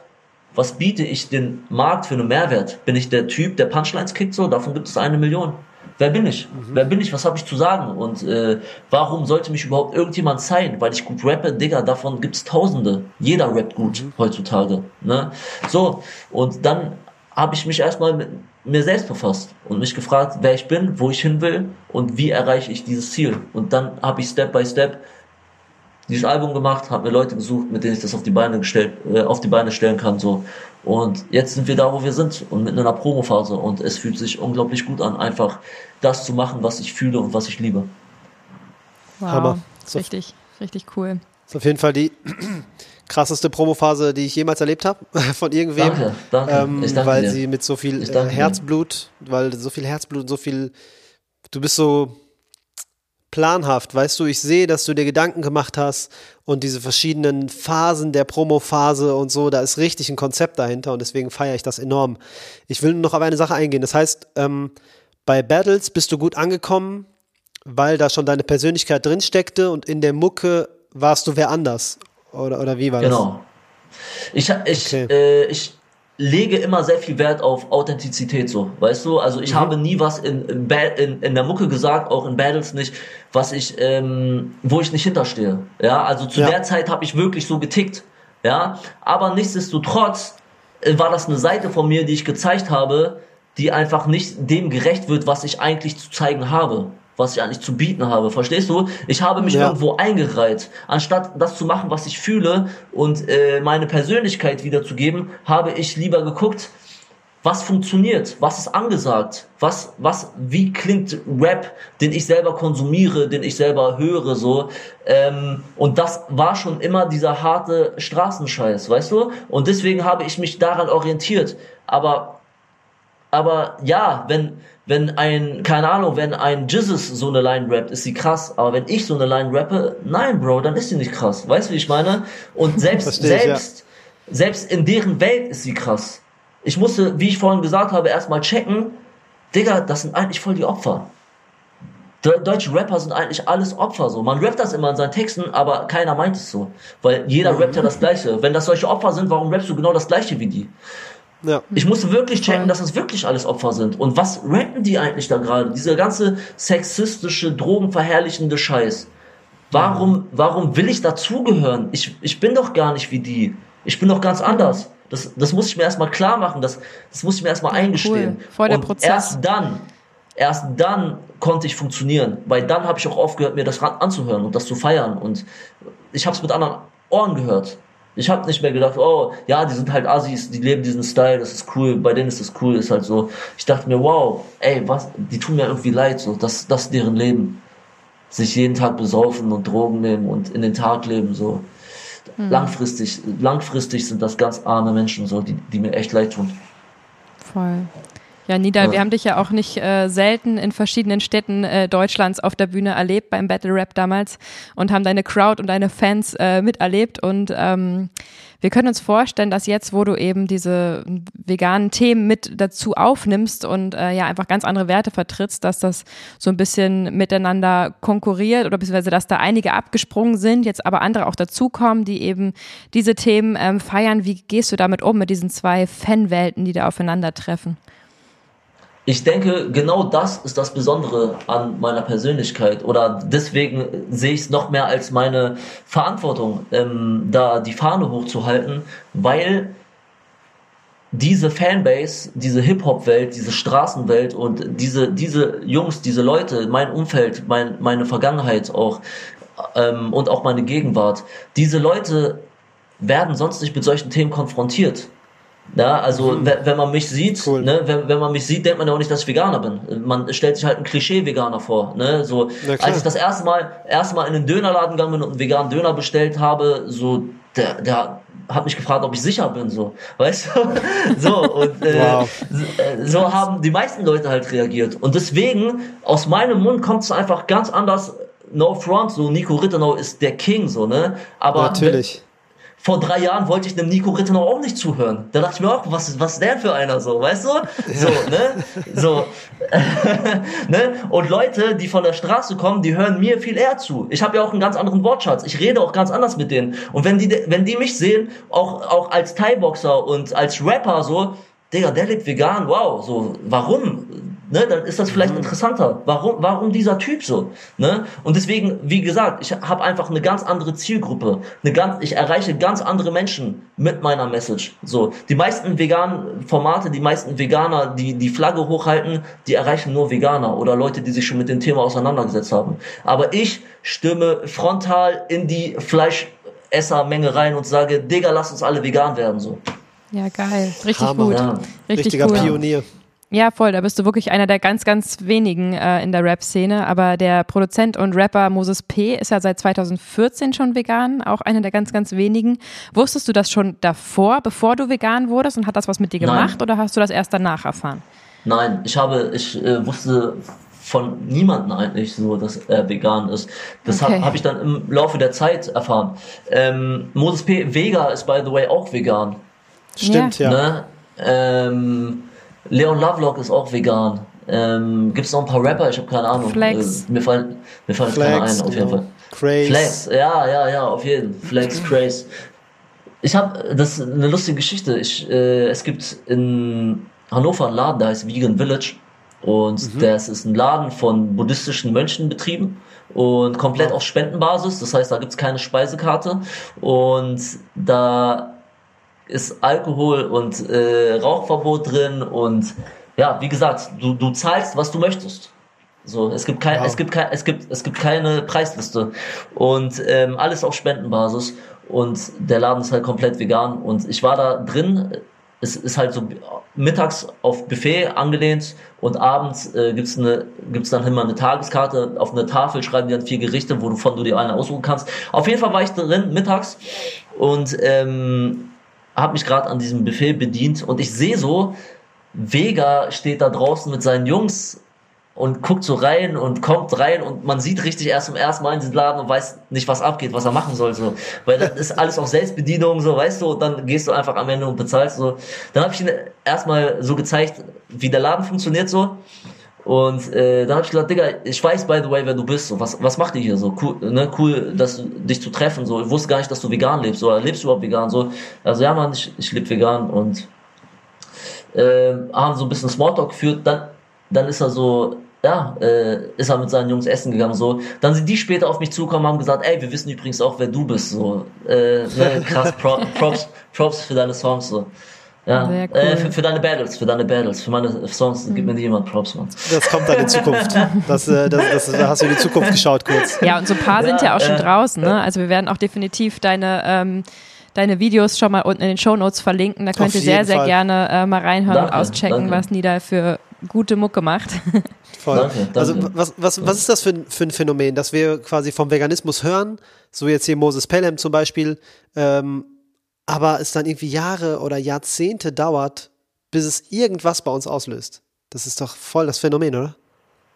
was biete ich den Markt für einen Mehrwert? Bin ich der Typ, der Punchlines kickt so? Davon gibt es eine Million. Wer bin ich? Wer bin ich? Was habe ich zu sagen? Und äh, warum sollte mich überhaupt irgendjemand zeigen? Weil ich gut rappe, Digga, davon gibt's Tausende. Jeder rappt gut heutzutage. Ne? So, und dann habe ich mich erstmal mit mir selbst befasst und mich gefragt, wer ich bin, wo ich hin will und wie erreiche ich dieses Ziel. Und dann habe ich Step by Step dieses Album gemacht, habe mir Leute gesucht, mit denen ich das auf die Beine gestellt, äh, auf die Beine stellen kann, so. Und jetzt sind wir da, wo wir sind und mitten in einer Promophase und es fühlt sich unglaublich gut an, einfach das zu machen, was ich fühle und was ich liebe. Wow. Hammer. So- Richtig, richtig cool. ist auf jeden Fall die [CLEARS THROAT] krasseste Promophase, die ich jemals erlebt habe [LAUGHS] von irgendwem. Danke, danke. Ähm, Ich danke weil dir. sie mit so viel danke dir. Herzblut, weil so viel Herzblut, so viel, du bist so planhaft, weißt du, ich sehe, dass du dir Gedanken gemacht hast und diese verschiedenen Phasen der Promophase und so, da ist richtig ein Konzept dahinter und deswegen feiere ich das enorm. Ich will nur noch auf eine Sache eingehen. Das heißt, ähm, bei Battles bist du gut angekommen, weil da schon deine Persönlichkeit drin steckte und in der Mucke warst du wer anders. Oder, oder wie war Genau. Ich, ich, Okay. äh, ich lege immer sehr viel Wert auf Authentizität, so, weißt du? Also Mhm. ich habe nie was in, in, in, in der Mucke gesagt, auch in Battles nicht, was ich, ähm, wo ich nicht hinterstehe. Ja, also zu Ja. der Zeit habe ich wirklich so getickt. Ja, aber nichtsdestotrotz äh, war das eine Seite von mir, die ich gezeigt habe, die einfach nicht dem gerecht wird, was ich eigentlich zu zeigen habe, was ich eigentlich zu bieten habe. Verstehst du? Ich habe mich Ja. irgendwo eingereiht. Anstatt das zu machen, was ich fühle und äh, meine Persönlichkeit wiederzugeben, habe ich lieber geguckt, was funktioniert, was ist angesagt, was, was, wie klingt Rap, den ich selber konsumiere, den ich selber höre, so. Ähm, und das war schon immer dieser harte Straßenscheiß, weißt du? Und deswegen habe ich mich daran orientiert. Aber aber ja, wenn, wenn ein, keine Ahnung, wenn ein Jizzes so eine Line rappt, ist sie krass. Aber wenn ich so eine Line rappe, nein, Bro, dann ist sie nicht krass. Weißt du, wie ich meine? Und selbst, [LAUGHS] ich, selbst, selbst in deren Welt ist sie krass. Ich musste, wie ich vorhin gesagt habe, erstmal checken, Digga, das sind eigentlich voll die Opfer. De- Deutsche Rapper sind eigentlich alles Opfer so. Man rappt das immer in seinen Texten, aber keiner meint es so. Weil jeder rappt ja das Gleiche. Wenn das solche Opfer sind, warum rappst du genau das Gleiche wie die? Ja. Ich musste wirklich checken, dass es wirklich alles Opfer sind. Und was rappen die eigentlich da gerade? Dieser ganze sexistische, drogenverherrlichende Scheiß. Warum, warum will ich dazugehören? Ich, ich bin doch gar nicht wie die. Ich bin doch ganz anders. Das, das muss ich mir erstmal klar machen. Das, das muss ich mir erstmal eingestehen. Voll der Und Prozess. erst dann, erst dann konnte ich funktionieren, weil dann habe ich auch aufgehört, mir das anzuhören und das zu feiern und ich habe es mit anderen Ohren gehört. Ich habe nicht mehr gedacht, oh, ja, die sind halt Assis, die leben diesen Style, das ist cool, bei denen ist das cool, ist halt so. Ich dachte mir, wow, ey, was, die tun mir irgendwie leid, so, das, das ist deren Leben. Sich jeden Tag besaufen und Drogen nehmen und in den Tag leben, so. Hm. Langfristig, langfristig sind das ganz arme Menschen, so, die, die mir echt leid tun. Voll. Ja, Nida, wir haben dich ja auch nicht äh, selten in verschiedenen Städten äh, Deutschlands auf der Bühne erlebt beim Battle Rap damals und haben deine Crowd und deine Fans äh, miterlebt und ähm, wir können uns vorstellen, dass jetzt, wo du eben diese veganen Themen mit dazu aufnimmst und äh, ja einfach ganz andere Werte vertrittst, dass das so ein bisschen miteinander konkurriert oder beziehungsweise dass da einige abgesprungen sind, jetzt aber andere auch dazukommen, die eben diese Themen ähm, feiern. Wie gehst du damit um mit diesen zwei Fanwelten, die da aufeinandertreffen? Ich denke, genau das ist das Besondere an meiner Persönlichkeit oder deswegen sehe ich es noch mehr als meine Verantwortung, ähm, da die Fahne hochzuhalten, weil diese Fanbase, diese Hip-Hop-Welt, diese Straßenwelt und diese, diese Jungs, diese Leute, mein Umfeld, mein, meine Vergangenheit auch ähm, und auch meine Gegenwart, diese Leute werden sonst nicht mit solchen Themen konfrontiert. Ja, also mhm. wenn man mich sieht, cool. ne, wenn, wenn man mich sieht, denkt man ja auch nicht, dass ich Veganer bin. Man stellt sich halt ein Klischee-Veganer vor. Ne? So, als ich das erste Mal, erste Mal in den Dönerladen gegangen bin und einen veganen Döner bestellt habe, so der, der hat mich gefragt, ob ich sicher bin, so, weißt du? [LAUGHS] so, und äh, wow. Äh, so haben die meisten Leute halt reagiert. Und deswegen, aus meinem Mund kommt es einfach ganz anders, no front, so Nico Rittenau ist der King, so, ne? Aber Natürlich vor drei Jahren wollte ich dem Nico Rittenau auch nicht zuhören. Da dachte ich mir auch, was, was ist der für einer so, weißt du? So, ne? So. [LAUGHS] ne? Und Leute, die von der Straße kommen, die hören mir viel eher zu. Ich habe ja auch einen ganz anderen Wortschatz. Ich rede auch ganz anders mit denen. Und wenn die, wenn die mich sehen, auch, auch als Thai-Boxer und als Rapper so, Digga, der lebt vegan, wow, so, warum? Ne, dann ist das vielleicht mhm. interessanter. Warum, warum dieser Typ so? Ne? Und deswegen, wie gesagt, ich habe einfach eine ganz andere Zielgruppe. Eine ganz, ich erreiche ganz andere Menschen mit meiner Message. So, die meisten veganen Formate, die meisten Veganer, die die Flagge hochhalten, die erreichen nur Veganer oder Leute, die sich schon mit dem Thema auseinandergesetzt haben. Aber ich stimme frontal in die Fleischessermenge rein und sage, Digga, lass uns alle vegan werden. So. Ja, geil. Richtig Hammer. gut. Ja. Richtig Richtiger cool. Pionier. Ja, voll. Da bist du wirklich einer der ganz, ganz wenigen äh, in der Rap-Szene. Aber der Produzent und Rapper Moses P. ist ja seit 2014 schon vegan, auch einer der ganz, ganz wenigen. Wusstest du das schon davor, bevor du vegan wurdest und hat das was mit dir gemacht Nein. oder hast du das erst danach erfahren? Nein, ich habe, ich äh, wusste von niemandem eigentlich so, dass er vegan ist. Das okay. habe hab ich dann im Laufe der Zeit erfahren. Ähm, Moses P. Vega ist by the way auch vegan. Stimmt, ja. ja. Ne? Ähm, Leon Lovelock ist auch vegan. Ähm, Gibt es noch ein paar Rapper? Ich habe keine Ahnung. Flex. Äh, mir fallen, mir fallen Flex, keine ein, auf jeden Fall. Craze. Flex, ja, ja, ja, auf jeden Fall. Flex, Craze. Ich habe, das ist eine lustige Geschichte. Ich, äh, es gibt in Hannover einen Laden, der heißt Vegan Village. Und mhm. das ist ein Laden von buddhistischen Mönchen betrieben und komplett auf Spendenbasis. Das heißt, da gibt's keine Speisekarte. Und da ist Alkohol und äh, Rauchverbot drin und ja, wie gesagt, du, du zahlst, was du möchtest. So, es gibt kein, wow. es gibt kein, es gibt, es gibt keine Preisliste und ähm, alles auf Spendenbasis und der Laden ist halt komplett vegan und ich war da drin. Es ist halt so mittags auf Buffet angelehnt und abends äh, gibt's eine gibt's dann immer eine Tageskarte auf eine Tafel schreiben die dann vier Gerichte, wovon du dir eine aussuchen kannst. Auf jeden Fall war ich drin mittags und ähm, habe mich gerade an diesem Befehl bedient und ich sehe so, Vega steht da draußen mit seinen Jungs und guckt so rein und kommt rein und man sieht richtig erst zum ersten Mal in diesen Laden und weiß nicht, was abgeht, was er machen soll, so. Weil das ist alles auf Selbstbedienung, so, weißt du, und dann gehst du einfach am Ende und bezahlst, so. Dann habe ich ihm erstmal so gezeigt, wie der Laden funktioniert, so. Und äh, dann habe ich gesagt, Digga, ich weiß by the way, wer du bist. So, was, was macht ihr hier so? Cool, ne, cool, dass du, dich zu treffen. So, ich wusste gar nicht, dass du vegan lebst. So, lebst du überhaupt vegan? So, also ja, man, ich, ich lebe vegan und äh, haben so ein bisschen Smalltalk geführt. Dann, dann ist er so, ja, äh, ist er mit seinen Jungs essen gegangen. So, dann sind die später auf mich zugekommen, haben gesagt, ey, wir wissen übrigens auch, wer du bist. So, äh, ne, krass, Pro, [LAUGHS] Props, Props für deine Songs. So. Ja, Sehr cool. äh, für, für deine Battles, für deine Battles, für meine Songs gibt mir niemand Props, Mann. Das kommt dann in Zukunft. Das, äh, das, das, da hast du in die Zukunft geschaut kurz. Ja, und so ein paar sind ja auch schon äh, draußen, ne? Also wir werden auch definitiv deine, ähm, deine Videos schon mal unten in den Shownotes verlinken. Da könnt ihr sehr, sehr Fall. gerne äh, mal reinhören und Danke, auschecken, danke. was Nida für gute Mucke macht. [LAUGHS] Voll. Danke, danke. Also was, was, was ist das für ein, für ein Phänomen, dass wir quasi vom Veganismus hören, so jetzt hier Moses Pelham zum Beispiel, ähm, aber es dann irgendwie Jahre oder Jahrzehnte dauert, bis es irgendwas bei uns auslöst. Das ist doch voll das Phänomen, oder?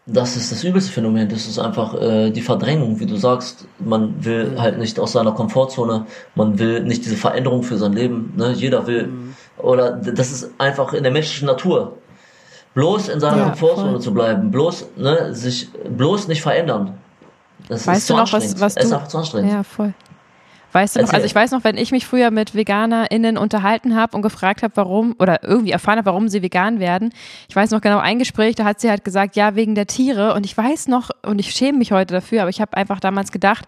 Das ist das übelste Phänomen. Das ist einfach äh, die Verdrängung, wie du sagst. Man will halt nicht aus seiner Komfortzone. Man will nicht diese Veränderung für sein Leben. Ne? Jeder will. Oder d- das ist einfach in der menschlichen Natur. Bloß in seiner Ja, Komfortzone voll. zu bleiben. Bloß, ne, sich bloß nicht verändern. Das Weißt ist du zu noch, was, was es ist du. einfach zu anstrengend. Ja, voll. Weißt du noch, also ich weiß noch, wenn ich mich früher mit VeganerInnen unterhalten habe und gefragt habe, warum, oder irgendwie erfahren habe, warum sie vegan werden. Ich weiß noch genau ein Gespräch, da hat sie halt gesagt, ja, wegen der Tiere. Und ich weiß noch, und ich schäme mich heute dafür, aber ich habe einfach damals gedacht,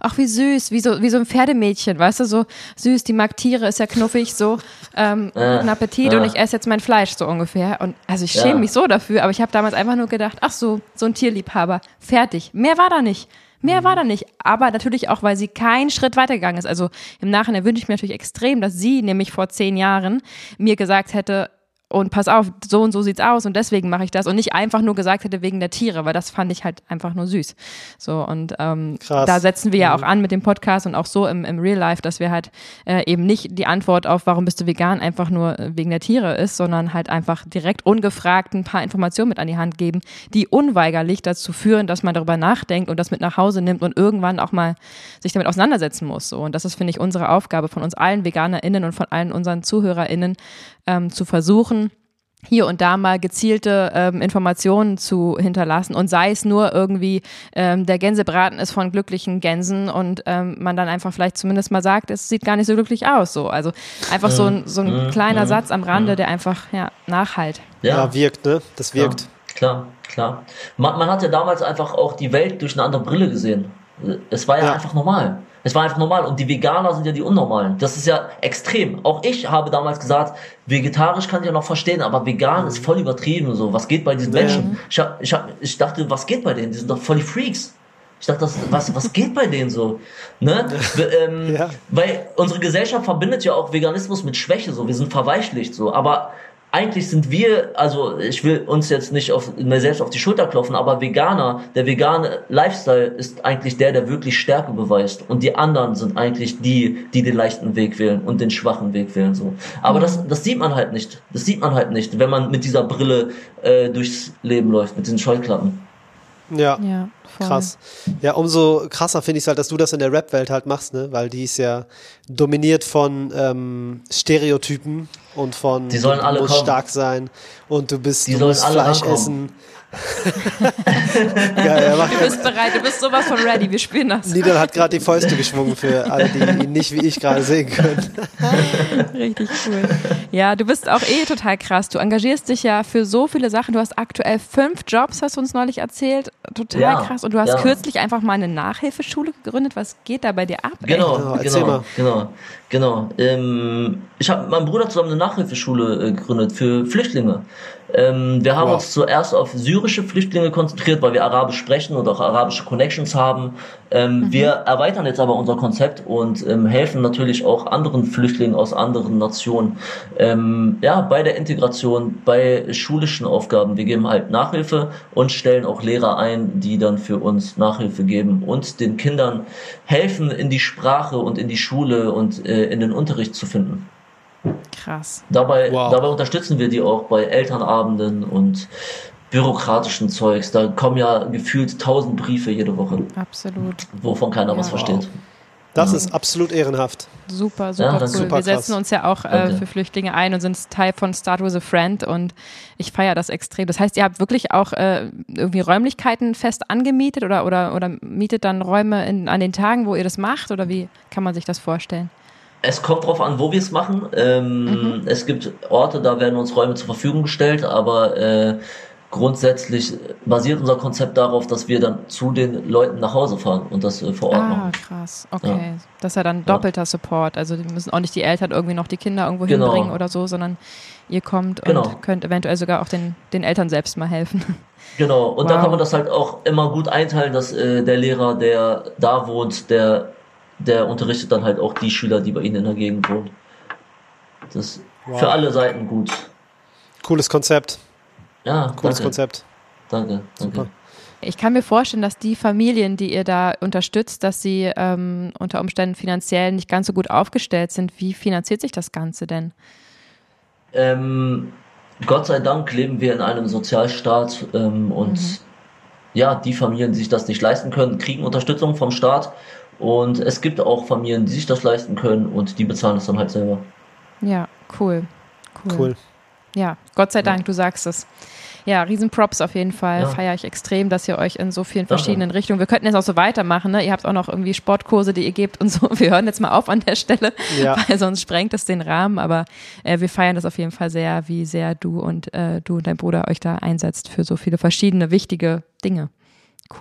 ach, wie süß, wie so, wie so ein Pferdemädchen, weißt du, so süß, die mag Tiere, ist ja knuffig, so, ähm, Ja, guten Appetit ja. und ich esse jetzt mein Fleisch, so ungefähr. Und also ich Ja. schäme mich so dafür, aber ich habe damals einfach nur gedacht, ach so, so ein Tierliebhaber, fertig. Mehr war da nicht. Mehr war da nicht. Aber natürlich auch, weil sie keinen Schritt weitergegangen ist. Also im Nachhinein wünsche ich mir natürlich extrem, dass sie nämlich vor zehn Jahren mir gesagt hätte, und pass auf, so und so sieht's aus und deswegen mache ich das und nicht einfach nur gesagt hätte wegen der Tiere, weil das fand ich halt einfach nur süß. So und ähm, Krass. da setzen wir ja auch an mit dem Podcast und auch so im, im Real Life, dass wir halt äh, eben nicht die Antwort auf, warum bist du vegan, einfach nur äh, wegen der Tiere ist, sondern halt einfach direkt ungefragt ein paar Informationen mit an die Hand geben, die unweigerlich dazu führen, dass man darüber nachdenkt und das mit nach Hause nimmt und irgendwann auch mal sich damit auseinandersetzen muss. So. Und das ist, finde ich, unsere Aufgabe von uns allen VeganerInnen und von allen unseren ZuhörerInnen, ähm, zu versuchen, hier und da mal gezielte ähm, Informationen zu hinterlassen und sei es nur irgendwie, ähm, der Gänsebraten ist von glücklichen Gänsen und ähm, man dann einfach vielleicht zumindest mal sagt, es sieht gar nicht so glücklich aus. So. Also einfach so ein, so ein kleiner Satz am Rande, der einfach ja, nachhalt. Ja, wirkt, ne? Das wirkt. Klar, klar. Man, man hat ja damals einfach auch die Welt durch eine andere Brille gesehen. Es war ja, Ja. einfach normal. Es war einfach normal. Und die Veganer sind ja die Unnormalen. Das ist ja extrem. Auch ich habe damals gesagt, vegetarisch kann ich ja noch verstehen, aber vegan ist voll übertrieben. So, was geht bei diesen Ja. Menschen? Ich, hab, ich, hab, ich dachte, was geht bei denen? Die sind doch voll die Freaks. Ich dachte, das, was, was geht bei denen so? Ne? Ähm, Ja. Weil unsere Gesellschaft verbindet ja auch Veganismus mit Schwäche, so. Wir sind verweichlicht, so. Aber eigentlich sind wir, also ich will uns jetzt nicht auf, mir selbst auf die Schulter klopfen, aber Veganer, der vegane Lifestyle ist eigentlich der, der wirklich Stärke beweist. Und die anderen sind eigentlich die, die den leichten Weg wählen und den schwachen Weg wählen, so. Aber das, das sieht man halt nicht. Das sieht man halt nicht, wenn man mit dieser Brille äh, durchs Leben läuft, mit den Scheuklappen. Ja. Ja. Krass. Ja, umso krasser finde ich es halt, dass du das in der Rap-Welt halt machst, ne? Weil die ist ja dominiert von ähm, Stereotypen und von Die sollen du alle musst kommen. stark sein und du bist Die du sollen musst alle Fleisch essen. Geil, er macht, Du bist bereit, du bist sowas von ready, wir spielen das. Nidal hat gerade die Fäuste geschwungen für alle, die ihn nicht wie ich gerade sehen können. Richtig cool. Ja, du bist auch eh total krass. Du engagierst dich ja für so viele Sachen. Du hast aktuell fünf Jobs, hast du uns neulich erzählt. Total Ja, krass. Und du hast ja. kürzlich einfach mal eine Nachhilfeschule gegründet. Was geht da bei dir ab? Genau, Genau, erzähl genau, mal. genau, genau. Ähm, ich habe mit meinem Bruder zusammen eine Nachhilfeschule äh, gegründet für Flüchtlinge. Ähm, wir haben Wow. uns zuerst auf syrische Flüchtlinge konzentriert, weil wir Arabisch sprechen und auch arabische Connections haben. Ähm, Wir erweitern jetzt aber unser Konzept und ähm, helfen natürlich auch anderen Flüchtlingen aus anderen Nationen. Ähm, ja, bei der Integration, bei schulischen Aufgaben. Wir geben halt Nachhilfe und stellen auch Lehrer ein, die dann für uns Nachhilfe geben und den Kindern helfen, in die Sprache und in die Schule und äh, in den Unterricht zu finden. Krass. Dabei, Wow. dabei unterstützen wir die auch bei Elternabenden und bürokratischen Zeugs. Da kommen ja gefühlt tausend Briefe jede Woche, Absolut. wovon keiner was Ja. versteht. Das Ja. ist absolut ehrenhaft. Super, super ist cool. super wir setzen uns ja auch äh, für Flüchtlinge ein und sind Teil von Start with a Friend und ich feiere das extrem. Das heißt, ihr habt wirklich auch äh, irgendwie Räumlichkeiten fest angemietet oder, oder, oder mietet dann Räume in, an den Tagen, wo ihr das macht oder wie kann man sich das vorstellen? Es kommt drauf an, wo wir es machen. Ähm, Es gibt Orte, da werden uns Räume zur Verfügung gestellt, aber äh, grundsätzlich basiert unser Konzept darauf, dass wir dann zu den Leuten nach Hause fahren und das äh, vor Ort Ah, machen. krass. Okay. Das ist ja dann doppelter Support. Also die müssen auch nicht die Eltern irgendwie noch die Kinder irgendwo Genau. hinbringen oder so, sondern ihr kommt Genau. und könnt eventuell sogar auch den, den Eltern selbst mal helfen. [LAUGHS] Genau, und da Wow. kann man das halt auch immer gut einteilen, dass äh, der Lehrer, der da wohnt, der, der unterrichtet dann halt auch die Schüler, die bei ihnen in der Gegend wohnen. Das ist Wow. für alle Seiten gut. Cooles Konzept. Ja, Cooles danke, Konzept. danke, danke. Super. Ich kann mir vorstellen, dass die Familien, die ihr da unterstützt, dass sie ähm, unter Umständen finanziell nicht ganz so gut aufgestellt sind. Wie finanziert sich das Ganze denn? Ähm, Gott sei Dank leben wir in einem Sozialstaat ähm, und ja, die Familien, die sich das nicht leisten können, kriegen Unterstützung vom Staat. Und es gibt auch Familien, die sich das leisten können und die bezahlen es dann halt selber. Ja, cool. Cool. Cool. Ja, Gott sei Dank, du sagst es. Ja, riesen Props auf jeden Fall. Ja. Feiere ich extrem, dass ihr euch in so vielen Danke. verschiedenen Richtungen. Wir könnten jetzt auch so weitermachen, ne? Ihr habt auch noch irgendwie Sportkurse, die ihr gebt und so. Wir hören jetzt mal auf an der Stelle, Ja. weil sonst sprengt es den Rahmen. Aber äh, wir feiern das auf jeden Fall sehr, wie sehr du und äh, du und dein Bruder euch da einsetzt für so viele verschiedene wichtige Dinge.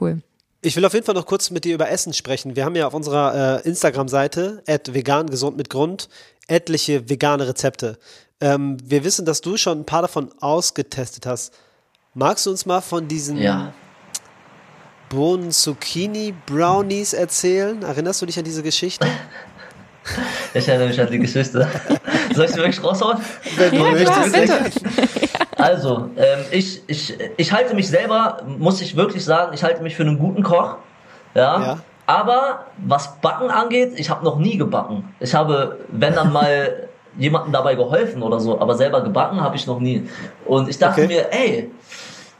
Cool. Ich will auf jeden Fall noch kurz mit dir über Essen sprechen. Wir haben ja auf unserer äh, Instagram-Seite, vegan gesund mit Grund, etliche vegane Rezepte. Ähm, wir wissen, dass du schon ein paar davon ausgetestet hast. Magst du uns mal von diesen Ja. Bohnen-Zucchini-Brownies erzählen? Erinnerst du dich an diese Geschichte? [LAUGHS] Ich erinnere mich an die Geschichte. [LAUGHS] Soll ich sie wirklich raushauen? Wenn du Ja, klar, möchtest. bitte. [LAUGHS] Also, ähm, ich, ich, ich halte mich selber, muss ich wirklich sagen, ich halte mich für einen guten Koch. Ja. Ja. Aber was Backen angeht, ich habe noch nie gebacken. Ich habe, wenn dann mal [LAUGHS] jemandem dabei geholfen oder so, aber selber gebacken habe ich noch nie. Und ich dachte Okay. mir, ey,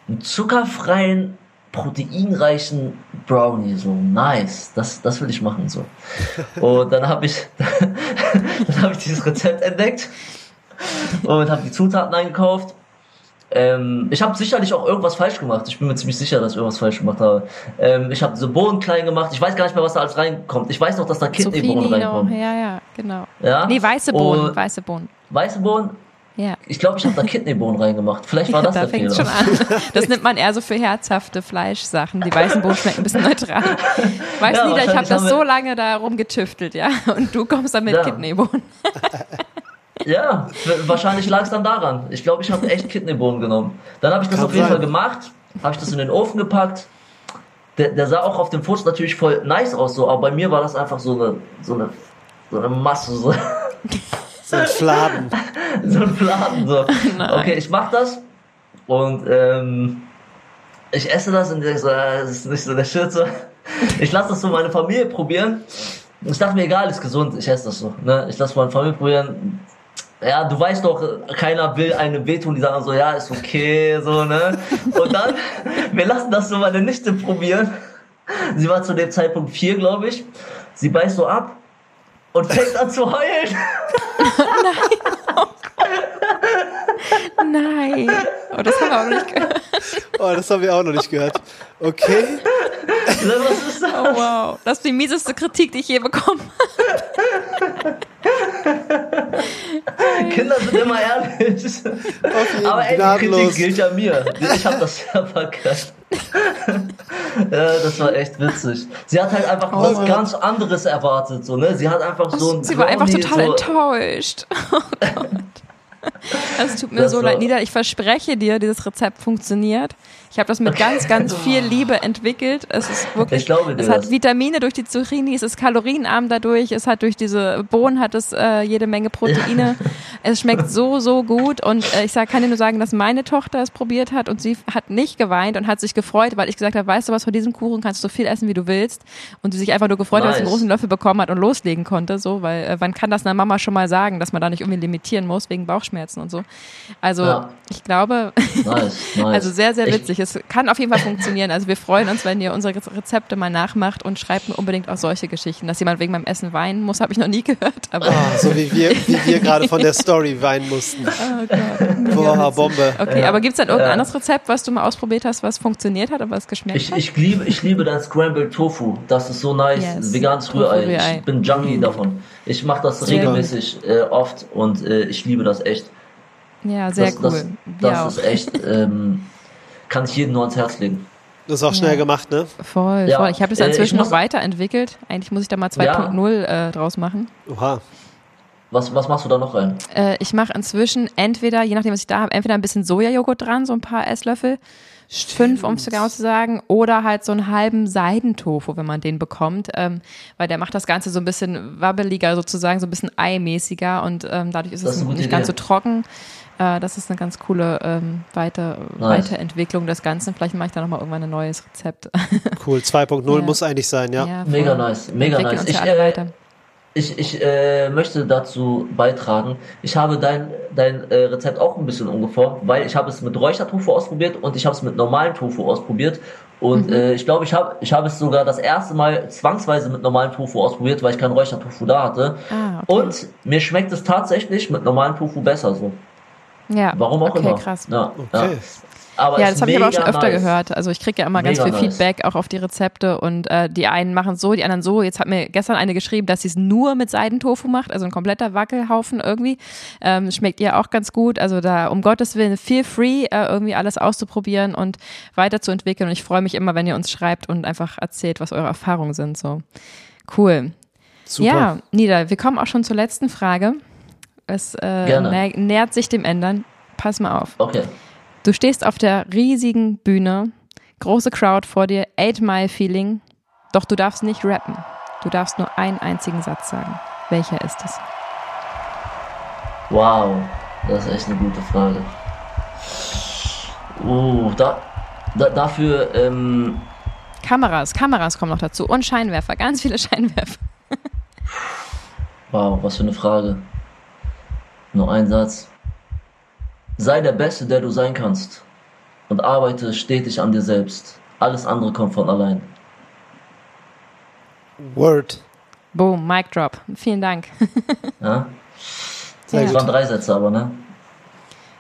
einen zuckerfreien, proteinreichen Brownie, so nice, das, das will ich machen so. [LAUGHS] Und dann habe ich, [LAUGHS] dann habe ich dieses Rezept entdeckt und habe die Zutaten eingekauft. Ähm, ich habe sicherlich auch irgendwas falsch gemacht. Ich bin mir ziemlich sicher, dass ich irgendwas falsch gemacht habe. Ähm, ich habe diese Bohnen klein gemacht. Ich weiß gar nicht mehr, was da alles reinkommt. Ich weiß noch, dass da Kidneybohnen reinkommen. Ja, ja, genau. Ja? Nee, weiße Bohnen, Und weiße Bohnen. weiße Bohnen. Ja. Ich glaube, ich habe da [LAUGHS] Kidneybohnen reingemacht. Vielleicht war das da der fängt Fehler. schon an. [LAUGHS] Das nimmt man eher so für herzhafte Fleischsachen. Die weißen Bohnen schmecken ein bisschen neutral. [LAUGHS] Weißt Ja, du, ich habe das so lange da rumgetüftelt, ja. Und du kommst dann mit Ja. Kidneybohnen. Ja, wahrscheinlich lag es dann daran. Ich glaube, ich habe echt Kidneybohnen genommen. Dann habe ich das Kann auf jeden sein. Fall gemacht, habe ich das in den Ofen gepackt. Der, der sah auch auf dem Fotos natürlich voll nice aus, so, aber bei mir war das einfach so eine, so eine, so eine Masse, so, So ein Fladen. [LAUGHS] so ein Fladen. So. [LAUGHS] Okay, ich mach das und ähm, ich esse das und denke so, äh, das ist nicht so der Shit. So. Ich lasse das so meine Familie probieren. Ich dachte mir, egal, ist gesund, ich esse das so. Ne? Ich lasse meine Familie probieren. Ja, du weißt doch, keiner will einem wehtun, die sagen so, ja, ist okay, so, ne? Und dann, [LAUGHS] wir lassen das so meine Nichte probieren. Sie war zu dem Zeitpunkt vier, glaube ich. Sie beißt so ab und fängt an zu heulen. Nein. Oh, das haben wir auch noch nicht gehört. Oh, das haben wir auch noch nicht gehört. Okay. Was ist das? Oh, wow. Das ist die mieseste Kritik, die ich je bekommen Kinder sind immer ehrlich. okay Aber ey, die. Kritik gilt ja mir. Ich habe das ja verkackt. ja, das war echt witzig. Sie hat halt einfach was ganz anderes erwartet, so, ne? Sie hat einfach so ein Oh Sie war einfach total so, enttäuscht. Oh Gott. Es [LAUGHS] tut mir Das so leid, Nida. Ich verspreche dir, dieses Rezept funktioniert. Ich habe das mit ganz, ganz viel Liebe entwickelt. Es ist wirklich, es hat. Vitamine durch die Zucchini, es ist kalorienarm dadurch, es hat durch diese Bohnen hat es äh, jede Menge Proteine. Es schmeckt so, so gut und äh, ich sag, kann dir nur sagen, dass meine Tochter es probiert hat und sie hat nicht geweint und hat sich gefreut, weil ich gesagt habe, weißt du was, von diesem Kuchen kannst du so viel essen, wie du willst und sie sich einfach nur gefreut hat, dass sie einen Nice. großen Löffel bekommen hat und loslegen konnte, so, weil äh, wann kann das einer Mama schon mal sagen, dass man da nicht irgendwie limitieren muss wegen Bauchschmerzen und so. Also Ja. ich glaube, Nice, [LAUGHS] nice. also sehr, sehr Ich- witzig. Es kann auf jeden Fall funktionieren. Also wir freuen uns, wenn ihr unsere Rezepte mal nachmacht und schreibt mir unbedingt auch solche Geschichten. Dass jemand wegen meinem Essen weinen muss, habe ich noch nie gehört. Aber Ah, so wie wir, wie wir gerade von der Story weinen mussten. [LAUGHS] oh Gott. Boah, Bombe. Okay, aber gibt es dann irgendein Ja. anderes Rezept, was du mal ausprobiert hast, was funktioniert hat, aber was geschmeckt Ich, hat? ich, liebe, ich liebe dein Scrambled Tofu. Das ist so nice. Yes. Veganes Rührei. Ich bin Junkie davon. Ich mache das Sehr regelmäßig äh, oft und äh, ich liebe das echt. ja, sehr das, cool. Das, das ist echt. [LAUGHS] Ähm, kann ich jedem nur ans Herz legen. Das ist auch schnell gemacht, ne? Voll, Ja, voll. Ich habe das äh, inzwischen muss- noch weiterentwickelt. Eigentlich muss ich da mal 2.0 äh, draus machen. Oha. Was, was machst du da noch rein? Äh, ich mache inzwischen entweder, je nachdem, was ich da habe, entweder ein bisschen Sojajoghurt dran, so ein paar Esslöffel, fünf, um es genau zu sagen, oder halt so einen halben Seidentofu, wenn man den bekommt, ähm, weil der macht das Ganze so ein bisschen wabbeliger sozusagen, so ein bisschen eimäßiger und ähm, dadurch ist Das es ist nicht ganz so Idee. trocken. Äh, das ist eine ganz coole ähm, Weiter Nice. Weiterentwicklung des Ganzen. Vielleicht mache ich da nochmal irgendwann ein neues Rezept. [LAUGHS] Cool. 2.0 Ja. muss eigentlich sein, ja. Ja, Mega nice, mega nice. Ich, äh. Ich, ich äh, möchte dazu beitragen. Ich habe dein, dein äh, Rezept auch ein bisschen umgeformt, weil ich habe es mit Räuchertofu ausprobiert und ich habe es mit normalem Tofu ausprobiert. Und äh, ich glaube, ich habe ich habe es sogar das erste Mal zwangsweise mit normalem Tofu ausprobiert, weil ich kein Räuchertofu da hatte. Ah, okay. Und mir schmeckt es tatsächlich mit normalem Tofu besser so. Ja, Warum auch okay, immer. krass. Ja, Okay. ja. Aber Ja, das habe ich aber auch schon öfter nice. gehört. Also ich kriege ja immer ganz Mega viel nice. Feedback auch auf die Rezepte und äh, die einen machen so, die anderen so. Jetzt hat mir gestern eine geschrieben, dass sie es nur mit Seidentofu macht, also ein kompletter Wackelhaufen irgendwie. Ähm, schmeckt ihr auch ganz gut. Also da um Gottes Willen feel free, äh, irgendwie alles auszuprobieren und weiterzuentwickeln. Und ich freue mich immer, wenn ihr uns schreibt und einfach erzählt, was eure Erfahrungen sind. So cool. Super. Ja, Nida, wir kommen auch schon zur letzten Frage. Es äh, nä nähert sich dem Ändern. Pass mal auf. Okay. Du stehst auf der riesigen Bühne, große Crowd vor dir, 8 Mile Feeling, doch du darfst nicht rappen. Du darfst nur einen einzigen Satz sagen. Welcher ist es? Wow, das ist echt eine gute Frage. Uh, da, da, dafür, ähm, Kameras, Kameras kommen noch dazu und Scheinwerfer, ganz viele Scheinwerfer. [LAUGHS] wow, was für eine Frage. Nur ein Satz. Sei der Beste, der du sein kannst. Und arbeite stetig an dir selbst. Alles andere kommt von allein. Word. Boom, Mic Drop. Vielen Dank. [LAUGHS] Ja? Sehr Das gut. waren drei Sätze, aber, ne?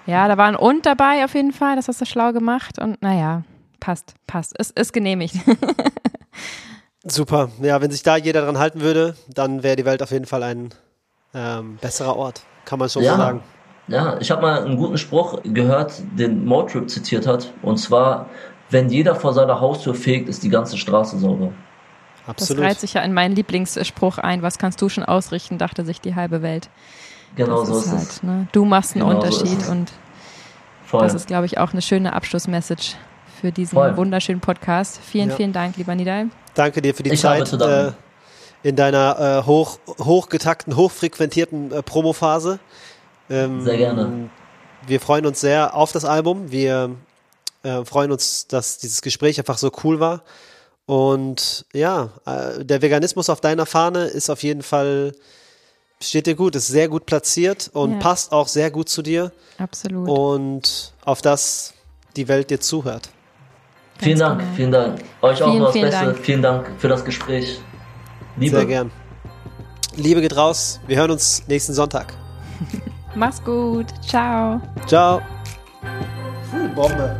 Ja, da war ein Und dabei auf jeden Fall, das hast du schlau gemacht und naja, passt, passt. Es ist genehmigt. [LAUGHS] Super. Ja, wenn sich da jeder dran halten würde, dann wäre die Welt auf jeden Fall ein ähm, besserer Ort. Kann man so Ja. sagen. Ja, ich habe mal einen guten Spruch gehört, den Motrip zitiert hat. Und zwar, wenn jeder vor seiner Haustür fegt, ist die ganze Straße sauber. Das Absolut. reiht sich ja in meinen Lieblingsspruch ein. Was kannst du schon ausrichten, dachte sich die halbe Welt. Genau das so ist ist halt, es. ne? Du machst einen Genau so Unterschied es. und Voll. das ist, glaube ich, auch eine schöne Abschlussmessage für diesen Voll. wunderschönen Podcast. Vielen, Ja. vielen Dank, lieber Nidal. Danke dir für die Ich habe Zeit zu danken. äh, in deiner äh, hoch, hochgetakten, hochfrequentierten äh, Promophase. Ähm, Sehr gerne. Wir freuen uns sehr auf das Album. Wir äh, freuen uns, dass dieses Gespräch einfach so cool war. Und ja, äh, der Veganismus auf deiner Fahne ist auf jeden Fall, steht dir gut, ist sehr gut platziert und Ja. passt auch sehr gut zu dir Absolut. und auf das die Welt dir zuhört. Vielen Ganz Dank, genau. vielen Dank. Euch auch Vielen, noch das vielen Beste. Dank. Vielen Dank für das Gespräch. Liebe. Sehr gern. Liebe geht raus. Wir hören uns nächsten Sonntag. [LAUGHS] Mach's gut. Ciao. Ciao. Bombe.